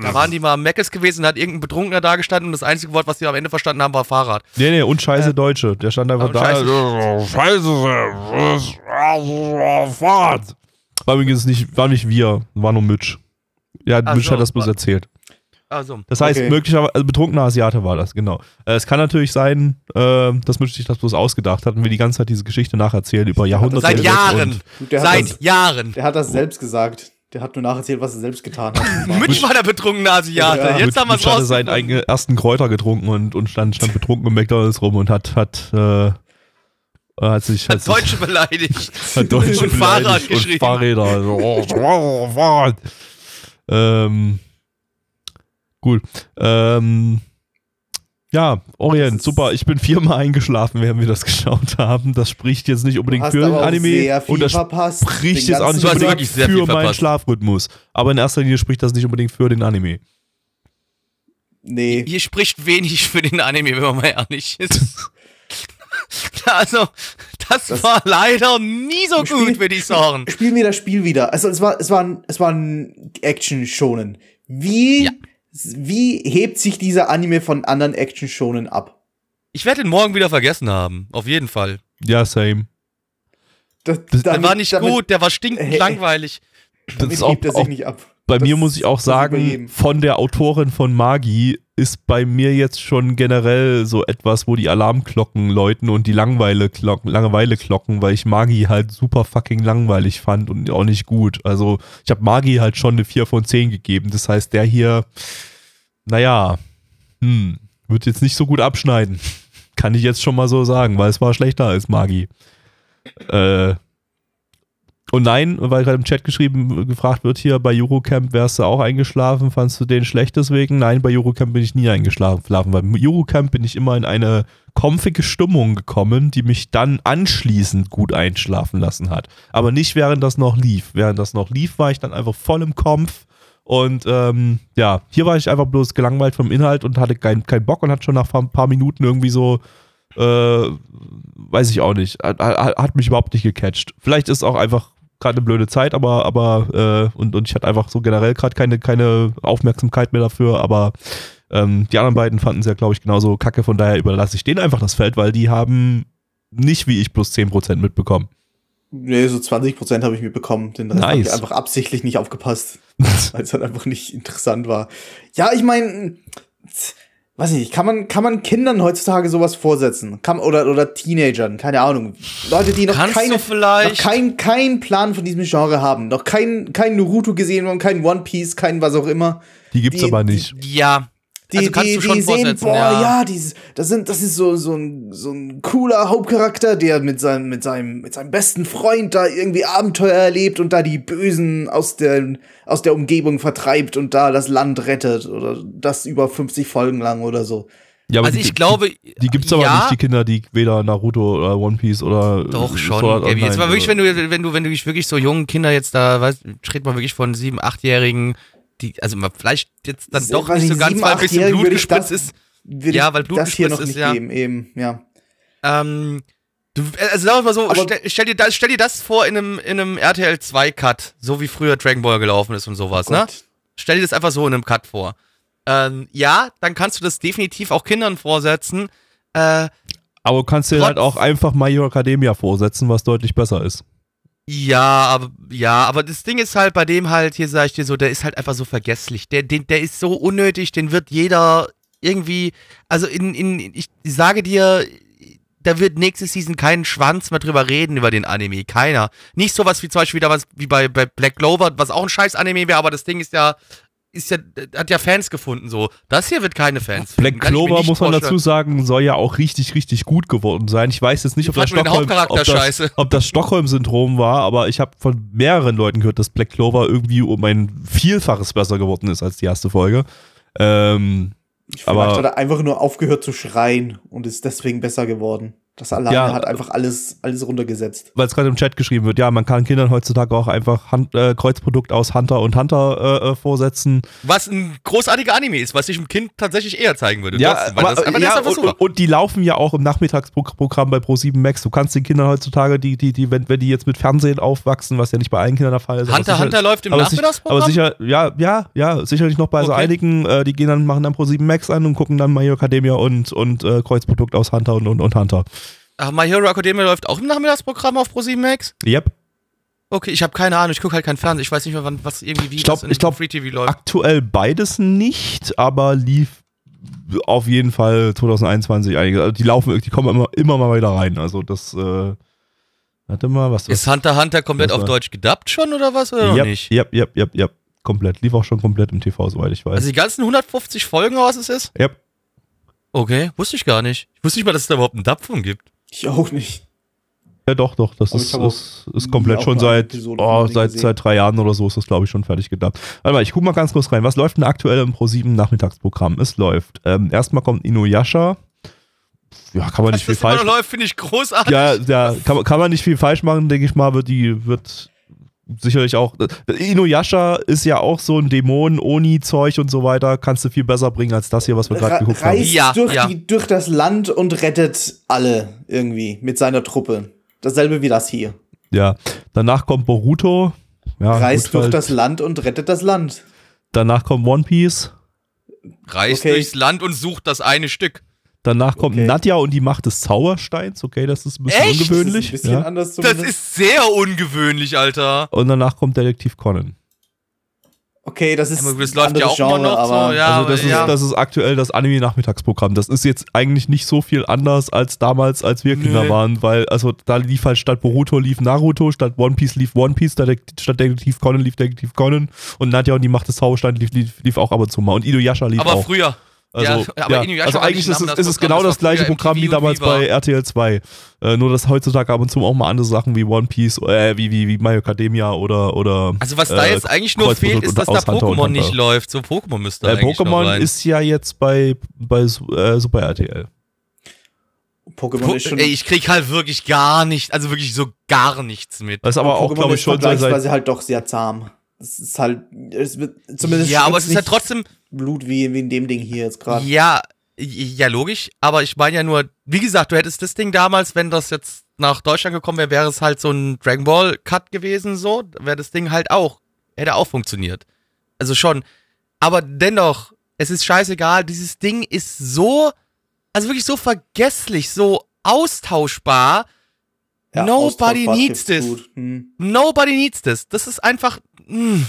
A: Da waren die mal am Meckes gewesen und hat irgendein Betrunkener da gestanden und das einzige Wort, was die am Ende verstanden haben, war Fahrrad.
B: Nee, nee, und scheiße Deutsche. Der stand einfach da.
A: scheiße-
B: Scheiße, scheiße Fahrrad. War übrigens nicht, war nicht wir, war nur Mitch. Ja,
A: Ach
B: Mitch
A: so,
B: hat das bloß
A: war-
B: erzählt.
A: Also,
B: Das heißt,
C: Okay.
B: möglicherweise, also betrunkener Asiate war das, genau. Äh, es kann natürlich sein, äh, dass Mitch sich das bloß ausgedacht hat und wir die ganze Zeit diese Geschichte nacherzählen über Jahrhunderte.
A: seit Jahren. Seit
C: das-
A: Jahren.
C: Der hat das selbst gesagt. Der hat nur nacherzählt, was er selbst getan hat. <laughs>
A: Mitch war der betrunkene Asiate.
C: Ja.
A: Jetzt
B: Mitch-
A: haben wir es
B: Mitch hatte seinen eigenen ersten Kräuter getrunken und, und stand, stand betrunken im McDonalds rum und hat, hat, äh, hat sich, hat sich
A: Deutsche beleidigt.
B: hat Deutsche <laughs>
A: und Fahrrad
B: beleidigt und
A: geschrieben.
B: Fahrräder. Also, oh, oh, Fahrrad. Ähm, gut. Ähm, ja, Orient, super. Ich bin viermal eingeschlafen, während wir das <laughs> geschaut haben. Das spricht jetzt nicht
C: Du
B: unbedingt
C: hast
B: für den Anime
C: sehr viel
B: und das
C: verpasst.
B: spricht jetzt auch nicht unbedingt für meinen. Schlafrhythmus. Aber in erster Linie spricht das nicht unbedingt für den Anime.
C: Nee.
A: Hier spricht wenig für den Anime, wenn man mal ehrlich ist. <laughs> <laughs> also, das,
C: Das-
A: war leider nie so
C: Spiel-
A: gut, würde ich sagen.
C: Spiel mir das Spiel wieder. Also es war, es war, ein, es war ein Action-Shonen. Wie,
A: Ja.
C: wie hebt sich dieser Anime von anderen Action-Shonen ab?
A: Ich werde ihn morgen wieder vergessen haben. Auf jeden Fall.
B: Ja, same.
C: Das,
A: Der war nicht gut, der war stinkend <laughs>
C: Äh,
A: langweilig.
C: Damit
B: ist auch-
C: hebt er
B: auch
C: sich nicht ab.
B: Bei
C: Das-
B: mir muss ich auch
C: das
B: sagen, von der Autorin von Magi ist bei mir jetzt schon generell so etwas, wo die Alarmglocken läuten und die Langeweile-Glocken, Langeweile-Glocken, weil ich Magi halt super fucking langweilig fand und auch nicht gut. Also ich habe Magi halt schon eine 4 von 10 gegeben. Das heißt, der hier, naja, hm, wird jetzt nicht so gut abschneiden. <laughs> Kann ich jetzt schon mal so sagen, weil es war schlechter als Magi. Äh, und nein, weil gerade im Chat geschrieben, gefragt wird hier, bei Eurocamp wärst du auch eingeschlafen, fandst du den schlecht deswegen? Nein, bei Eurocamp bin ich nie eingeschlafen. Weil im Eurocamp bin ich immer in eine comfige Stimmung gekommen, die mich dann anschließend gut einschlafen lassen hat. Aber nicht während das noch lief. Während das noch lief, war ich dann einfach voll im Kampf. Und ähm, ja, hier war ich einfach bloß gelangweilt vom Inhalt und hatte keinen keinen Bock und hat schon nach ein paar Minuten irgendwie so äh, weiß ich auch nicht. Hat, hat mich überhaupt nicht gecatcht. Vielleicht ist auch einfach gerade eine blöde Zeit, aber, aber äh, und, und ich hatte einfach so generell gerade keine, keine Aufmerksamkeit mehr dafür, aber ähm, die anderen beiden fanden es ja, glaube ich, genauso kacke, von daher überlasse ich denen einfach das Feld, weil die haben nicht wie ich plus 10% mitbekommen.
C: Nee, so 20% habe ich mir bekommen. Den Rest
B: Nice.
C: habe ich einfach absichtlich nicht aufgepasst. <laughs> weil es halt einfach nicht interessant war. Ja, ich meine, weiß nicht, kann man, kann man Kindern heutzutage sowas vorsetzen? Kann, oder, oder Teenagern, keine Ahnung. Leute, die noch
A: Kannst
C: keine, noch kein, kein Plan von diesem Genre haben, noch kein, kein Naruto gesehen haben, kein One Piece, kein was auch immer.
B: Die gibt's
C: Die-
B: aber nicht.
A: Ja.
C: Die,
A: also kannst
C: die,
A: du schon
C: die sehen, boah,
A: ja.
C: ja, dieses, das sind, das ist so, so ein, so ein cooler Hauptcharakter, der mit seinem, mit seinem, mit seinem besten Freund da irgendwie Abenteuer erlebt und da die Bösen aus der, aus der Umgebung vertreibt und da das Land rettet oder das über 50 Folgen lang oder so.
B: Ja, aber
A: Also
B: die,
A: ich glaube,
B: die, die gibt's aber
A: ja,
B: nicht, die Kinder, die weder Naruto oder One Piece oder
A: Doch schon,
B: Sword
A: Gaby. Jetzt
B: Online
A: mal wirklich, wenn du, wenn du, wenn du dich wirklich so jungen Kinder jetzt da, weißt, redet man wirklich von sieben, achtjährigen, die, also vielleicht jetzt dann doch
C: Weiß
A: nicht so ganz, weil ein bisschen Blut gespritzt ist. Ja, weil Blut
C: das hier noch
A: gespritzt
C: nicht
A: ist, ja.
C: geben, eben, ja.
A: Ähm, du, also sagen wir mal so, stell, stell, dir das, stell dir das vor in einem, in einem RTL 2 Cut, so wie früher Dragon Ball gelaufen ist und sowas, ne?
C: Gott.
A: Stell dir das einfach so in einem Cut vor. Ähm, ja, dann kannst du das definitiv auch Kindern vorsetzen. Äh,
B: Aber du kannst dir
A: Trotz-
B: halt auch einfach My Hero Academia vorsetzen, was deutlich besser ist.
A: Ja, aber ja, aber das Ding ist halt bei dem halt, hier sag ich dir so, der ist halt einfach so vergesslich. Der, den, der ist so unnötig, den wird jeder irgendwie, also in, in, ich sage dir, da wird nächste Season keinen Schwanz mehr drüber reden über den Anime. Keiner. Nicht sowas wie zum Beispiel wieder was wie bei, bei Black Clover, was auch ein scheiß Anime wäre, aber das Ding ist ja, ist ja, hat ja Fans gefunden, so. Das hier wird keine Fans
B: Black
A: ich
B: Clover, muss man dazu sagen, soll ja auch richtig, richtig gut geworden sein. Ich weiß jetzt nicht, ob
A: Ich
B: das, Stockholm, ob, das, ob das Stockholm-Syndrom war, aber ich habe von mehreren Leuten gehört, dass Black Clover irgendwie um ein Vielfaches besser geworden ist als die erste Folge. Ähm,
C: Vielleicht
B: aber
C: hat er einfach nur aufgehört zu schreien und ist deswegen besser geworden. Das alleine
B: Ja.
C: hat einfach alles, alles runtergesetzt.
B: weil es gerade im Chat geschrieben wird, ja, man kann Kindern heutzutage auch einfach Hand, äh, Kreuzprodukt aus Hunter und Hunter äh, äh, vorsetzen.
A: Was ein großartiger Anime ist, was ich einem Kind tatsächlich eher zeigen würde.
B: Ja,
A: weil
B: aber,
A: das einfach
B: ja und, und, und die laufen ja auch im Nachmittagsprogramm bei Pro7 Max. Du kannst den Kindern heutzutage, die, die, die, wenn, wenn die jetzt mit Fernsehen aufwachsen, was ja nicht bei allen Kindern der Fall ist.
A: Hunter
B: sicher-
A: Hunter läuft im
B: aber sich-
A: Nachmittagsprogramm?
B: Aber sicher, ja, ja, ja, sicherlich noch bei so
A: Okay.
B: einigen, äh, die gehen dann, machen dann Pro7 Max an und gucken dann Hero Academia und, und äh, Kreuzprodukt aus Hunter und, und, und Hunter.
A: Ach, My Hero Academia läuft auch im Nachmittagsprogramm auf Pro7 Max?
B: Yep.
A: Okay, ich habe keine Ahnung, ich gucke halt kein Fernsehen, ich weiß nicht mehr, wann, was irgendwie wie
B: Ich glaub- ich glaub,
A: Free TV läuft.
B: Aktuell beides nicht, aber lief auf jeden Fall 2021 einige. Also die laufen, die kommen immer, immer mal wieder rein. Also das, äh, warte mal, was
A: Ist Hunter x Hunter komplett auf
B: war-
A: Deutsch gedubbt schon oder was oder
B: Yep,
A: nicht?
B: yep, yep, yep, yep. Komplett. Lief auch schon komplett im TV, soweit ich weiß.
A: Also die ganzen 150 Folgen, was es ist?
B: yep.
A: Okay, wusste ich gar nicht. Ich wusste nicht mal, dass es da überhaupt einen Dub von gibt.
C: Ich auch nicht.
B: Ja, doch, doch. Das ist, ist, ist komplett schon seit, oh, seit,
C: gesehen.
B: seit drei Jahren oder so ist das, glaube ich, schon fertig gedubbt. Warte mal, ich guck mal ganz kurz rein. Was läuft denn aktuell im Pro7 Nachmittagsprogramm? Es läuft. Ähm, erstmal kommt Inuyasha. Ja, kann man nicht viel
A: Dass das immer
B: falsch
A: noch läuft, finde ich großartig.
B: Ja, ja kann, man- kann man nicht viel falsch machen, denke ich mal. Wird die wird sicherlich auch. Inuyasha ist ja auch so ein Dämonen-Oni-Zeug und so weiter. Kannst du viel besser bringen als das hier, was wir gerade
C: Re
B: geguckt haben.
C: reist
A: Ja,
C: durch,
A: ja.
C: Die, durch das Land und rettet alle irgendwie mit seiner Truppe. Dasselbe wie das hier.
B: Ja. Danach kommt Boruto. Ja,
C: reist durch
B: halt.
C: das Land und rettet das Land.
B: Danach kommt One Piece.
A: Reist
C: Okay.
A: durchs Land und sucht das eine Stück.
B: Danach kommt
C: Okay.
B: Nadja und die Macht des Zaubersteins. Okay, das ist ein bisschen
A: Echt?
B: ungewöhnlich.
C: Das ist ein bisschen
B: ja.
C: anders
A: Das ist sehr ungewöhnlich, Alter.
B: Und danach kommt Detektiv Conan.
C: okay, das ist
A: Aber das
C: ein
A: läuft ja
C: anderes
A: auch immer
C: Genre,
A: noch so,
C: aber
A: ja.
B: also das,
A: aber ja.
B: ist, das ist aktuell das Anime-Nachmittagsprogramm. Das ist jetzt eigentlich nicht so viel anders als damals, als wir Kinder
A: Nö.
B: waren, weil also da lief halt statt Boruto lief Naruto, statt One Piece lief One Piece, statt Detektiv Conan lief Detektiv Conan und Nadja und die Macht des Zaubersteins lief, lief, lief auch ab und zu mal und Inuyasha lief
A: aber
B: auch.
A: früher.
B: Also,
A: ja, aber
B: ja, also eigentlich ist es, ist es genau
A: das
B: gleiche Programm wie damals bei RTL 2. Äh, nur dass heutzutage ab und zu auch mal andere Sachen wie One Piece, äh, wie, wie, wie My Academia oder, oder
A: Also was da
B: äh,
A: jetzt eigentlich nur
B: Kreuzversuch
A: fehlt, ist, dass da Pokémon nicht läuft. So Pokémon müsste
B: Äh,
A: eigentlich noch
B: Pokémon
A: rein.
B: ist ja jetzt bei, bei äh, Super RTL.
C: Pokémon
A: Po
C: ist schon.
A: Ey, ich krieg halt wirklich gar nicht, also wirklich so gar nichts mit.
B: Das ist aber auch,
C: Pokémon
B: glaube ich,
C: ist
B: schon
C: vergleichsweise halt doch sehr zahm. Es ist halt, es wird zumindest
A: ja, aber es ist halt trotzdem,
C: Blut wie, wie in dem Ding hier jetzt gerade.
A: ja, ja, logisch, aber ich meine ja nur, wie gesagt, du hättest das Ding damals, wenn das jetzt nach Deutschland gekommen wäre, wäre es halt so ein Dragon Ball Cut gewesen, so, wäre das Ding halt auch, hätte auch funktioniert. Also schon. Aber dennoch, es ist scheißegal, dieses Ding ist so, also wirklich so vergesslich, so austauschbar. Nobody
C: austauschbar
A: needs this.
C: Hm.
A: Nobody needs this. Das ist einfach, mm.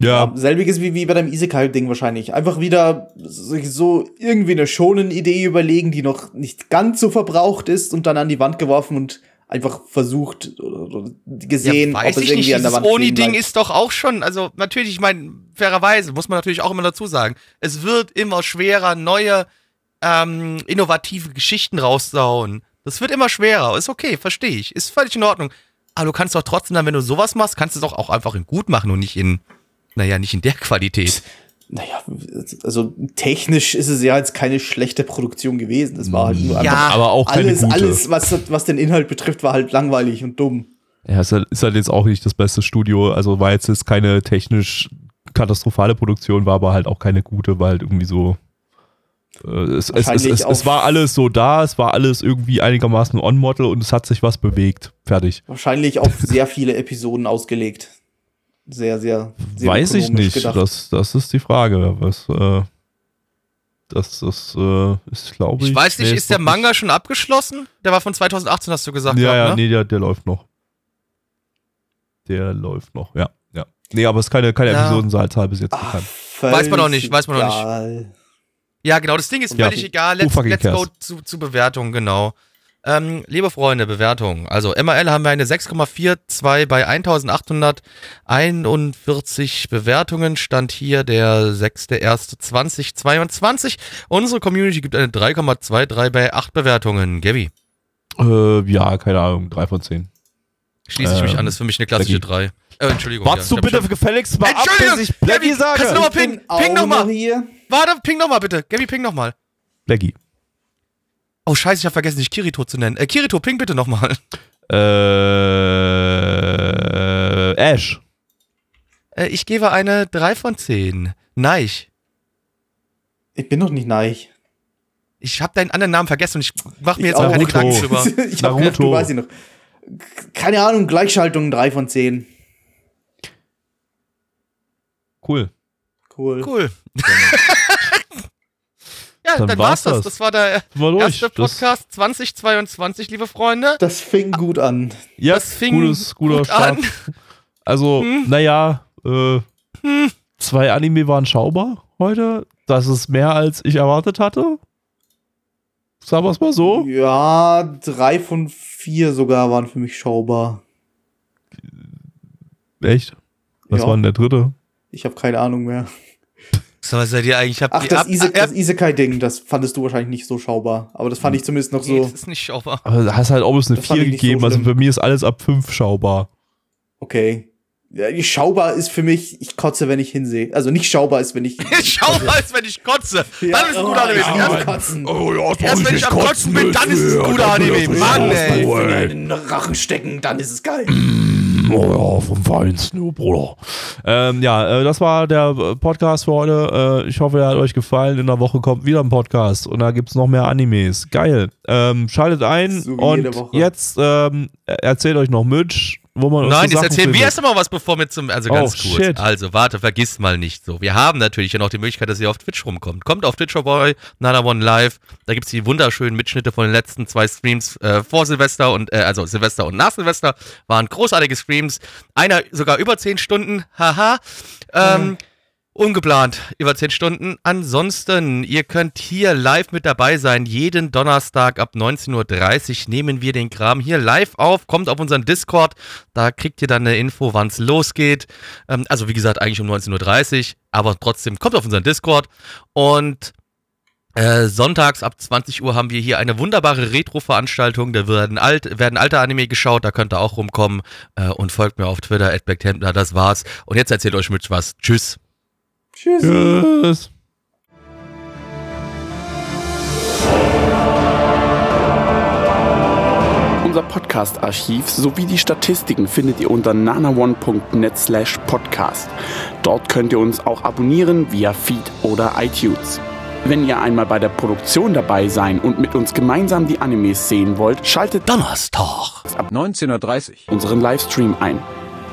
B: Ja,
C: Selbiges wie, wie bei deinem Isekai-Ding wahrscheinlich. Einfach wieder sich so irgendwie eine schonen Idee überlegen, die noch nicht ganz so verbraucht ist und dann an die Wand geworfen und einfach versucht oder, gesehen,
A: ja, weiß
C: ob es
A: ich
C: irgendwie
A: nicht,
C: an der Wand
A: Oni-Ding ist doch auch schon, also natürlich, ich meine, fairerweise, muss man natürlich auch immer dazu sagen, es wird immer schwerer, neue, ähm, innovative Geschichten rauszuhauen. Das wird immer schwerer, ist okay, verstehe ich, ist völlig in Ordnung. Aber du kannst doch trotzdem dann, wenn du sowas machst, kannst du es doch auch einfach in gut machen und nicht in, naja, nicht in der Qualität.
C: Naja, also technisch ist es ja jetzt keine schlechte Produktion gewesen. Das war halt nur
A: Ja,
C: einfach
B: aber auch keine
C: alles,
B: gute.
C: alles, was, was den Inhalt betrifft, war halt langweilig und dumm.
B: ja ist, halt, ist halt jetzt auch nicht das beste Studio. Also war jetzt, jetzt keine technisch katastrophale Produktion, war aber halt auch keine gute, weil halt irgendwie so. Äh, es, es, es,
C: Wahrscheinlich
B: es, war alles so da, es war alles irgendwie einigermaßen on-model und es hat sich was bewegt. Fertig.
C: Wahrscheinlich auf sehr viele Episoden ausgelegt. Sehr, sehr, sehr
B: Weiß ich nicht.
C: gedacht.
B: Das, das ist die Frage. Was, äh, das, das äh, ist, glaube ich.
A: Ich weiß nicht,
B: nee,
A: ist der Manga schon abgeschlossen? Der war von 2018, hast du gesagt.
B: Ja, ja,
A: gehabt, ne?
B: nee, der, der läuft noch. Der läuft noch, ja. ja. Nee, aber es ist keine, keine
A: Ja.
B: Episodenzahl bis jetzt
C: Ach,
B: bekannt.
A: Weiß man noch nicht, weiß man noch nicht.
C: egal.
A: Ja, genau, das Ding ist
B: Ja.
A: völlig egal.
B: Who
A: Let's, let's go zu, zu Bewertungen, genau. Ähm, liebe Freunde, Bewertungen. Also MRL haben wir eine 6,42 bei 1841 Bewertungen. Stand hier der 6.1.2022. Unsere Community gibt eine 3,23 bei 8 Bewertungen. Gabi,
B: Äh, ja, keine Ahnung, drei von zehn.
A: schließe ich mich
B: Ähm,
A: an, das ist für mich eine klassische 3. Äh, Entschuldigung.
B: Wartest
A: ja,
B: du bitte gefälligst mal ab,
A: Entschuldigung,
B: bis ich Blackie
A: Gabi, kannst du
B: sage?
A: noch mal
C: Ich bin
A: ping, ping noch mal.
C: noch hier.
A: schon- Warte, ping nochmal bitte. Gabi, ping nochmal.
B: Blackie.
A: Oh, scheiße, ich habe vergessen, dich Kirito zu nennen. Äh, Kirito, ping bitte nochmal.
B: Äh, Ash.
A: Äh, ich gebe eine 3 von 10. Neich.
C: Ich bin noch nicht neig.
A: Ich habe deinen anderen Namen vergessen und ich mache mir
C: Ich
A: jetzt mal keine. Gedanken drüber. <laughs>
C: ich hab,
B: Naruto.
C: du weiß ich noch. Keine Ahnung, Gleichschaltung 3 von 10.
B: Cool.
C: Cool.
A: Cool. Ja, dann,
B: Dann
A: war's
B: war's
A: das.
B: das.
A: Das war der
B: War durch.
A: erste
B: Das-
A: Podcast 2022, liebe Freunde.
C: Das fing gut an.
B: Ja,
A: das fing
B: gutes, guter
A: gut
B: Start.
A: an.
B: Also,
A: Hm.
B: naja, äh, zwei Anime waren schaubar heute. Das ist mehr, als ich erwartet hatte. Sagen wir es mal so.
C: Ja, drei von vier sogar waren für mich schaubar.
B: Echt? Was
C: Ja.
B: war denn der dritte?
C: Ich habe keine Ahnung mehr.
A: So, was seid ihr eigentlich? Habt
C: Ach, das,
A: ab-
C: Ise das Isekai-Ding, das fandest du wahrscheinlich nicht so schaubar. Aber das fand ich zumindest noch
A: Nee,
C: so.
A: das ist nicht schaubar.
B: Aber da hast halt auch bloß eine
C: Das fand
B: 4
C: ich nicht so
B: gegeben. also für mich ist alles ab 5 schaubar.
C: Okay. Ja, schaubar ist für mich, ich kotze, wenn ich hinsehe. Also nicht schaubar ist, wenn ich. <laughs>
A: schaubar <laughs> ist, wenn ich kotze. Dann ist ein guter Anime.
C: Ja,
A: Erst,
C: kotzen.
B: Oh ja,
A: erst wenn ich am Kotzen bin, dann ist es ein guter Anime. Mann, ey.
C: Wenn wir in den Rachen stecken, dann ist es geil. <clears throat>
B: Oh ja, vom Feinsten, Bruder. Ähm, ja, äh, das war der äh, Podcast für heute. Äh, ich hoffe, er hat euch gefallen. In der Woche kommt wieder ein Podcast und da gibt es noch mehr Animes. Geil. Ähm, schaltet ein
C: So
B: und jetzt ähm, erzählt euch noch Mitch, wo man uns
A: Nein,
B: so
A: jetzt erzählen wir erst mal was, bevor wir zum, also ganz
B: Oh,
A: kurz.
B: shit.
A: Also, warte, vergiss mal nicht so. Wir haben natürlich ja noch die Möglichkeit, dass ihr auf Twitch rumkommt. Kommt auf Twitch vorbei, Nana One Live. Da gibt's die wunderschönen Mitschnitte von den letzten zwei Streams äh, vor Silvester und, äh, also Silvester und nach Silvester. Waren großartige Streams. Einer sogar über 10 Stunden, haha. Ähm, Ungeplant, über 10 Stunden. Ansonsten, ihr könnt hier live mit dabei sein. Jeden Donnerstag ab 19.30 Uhr nehmen wir den Kram hier live auf. Kommt auf unseren Discord. Da kriegt ihr dann eine Info, wann es losgeht. Ähm, also, wie gesagt, eigentlich um 19.30 Uhr. Aber trotzdem, kommt auf unseren Discord. Und äh, sonntags ab 20 Uhr haben wir hier eine wunderbare Retro-Veranstaltung. Da werden, alt, werden alte Anime geschaut. Da könnt ihr auch rumkommen. Äh, und folgt mir auf Twitter, @blacktemplar. Das war's. Und jetzt erzählt euch Mitch was. Tschüss.
C: Tschüss.
B: Tschüss.
D: Unser Podcast-Archiv sowie die Statistiken findet ihr unter nanaone.net slash podcast. Dort könnt ihr uns auch abonnieren via Feed oder iTunes. Wenn ihr einmal bei der Produktion dabei sein und mit uns gemeinsam die Animes sehen wollt, schaltet
A: Donnerstag.
D: ab
E: 19.30
D: unseren Livestream ein.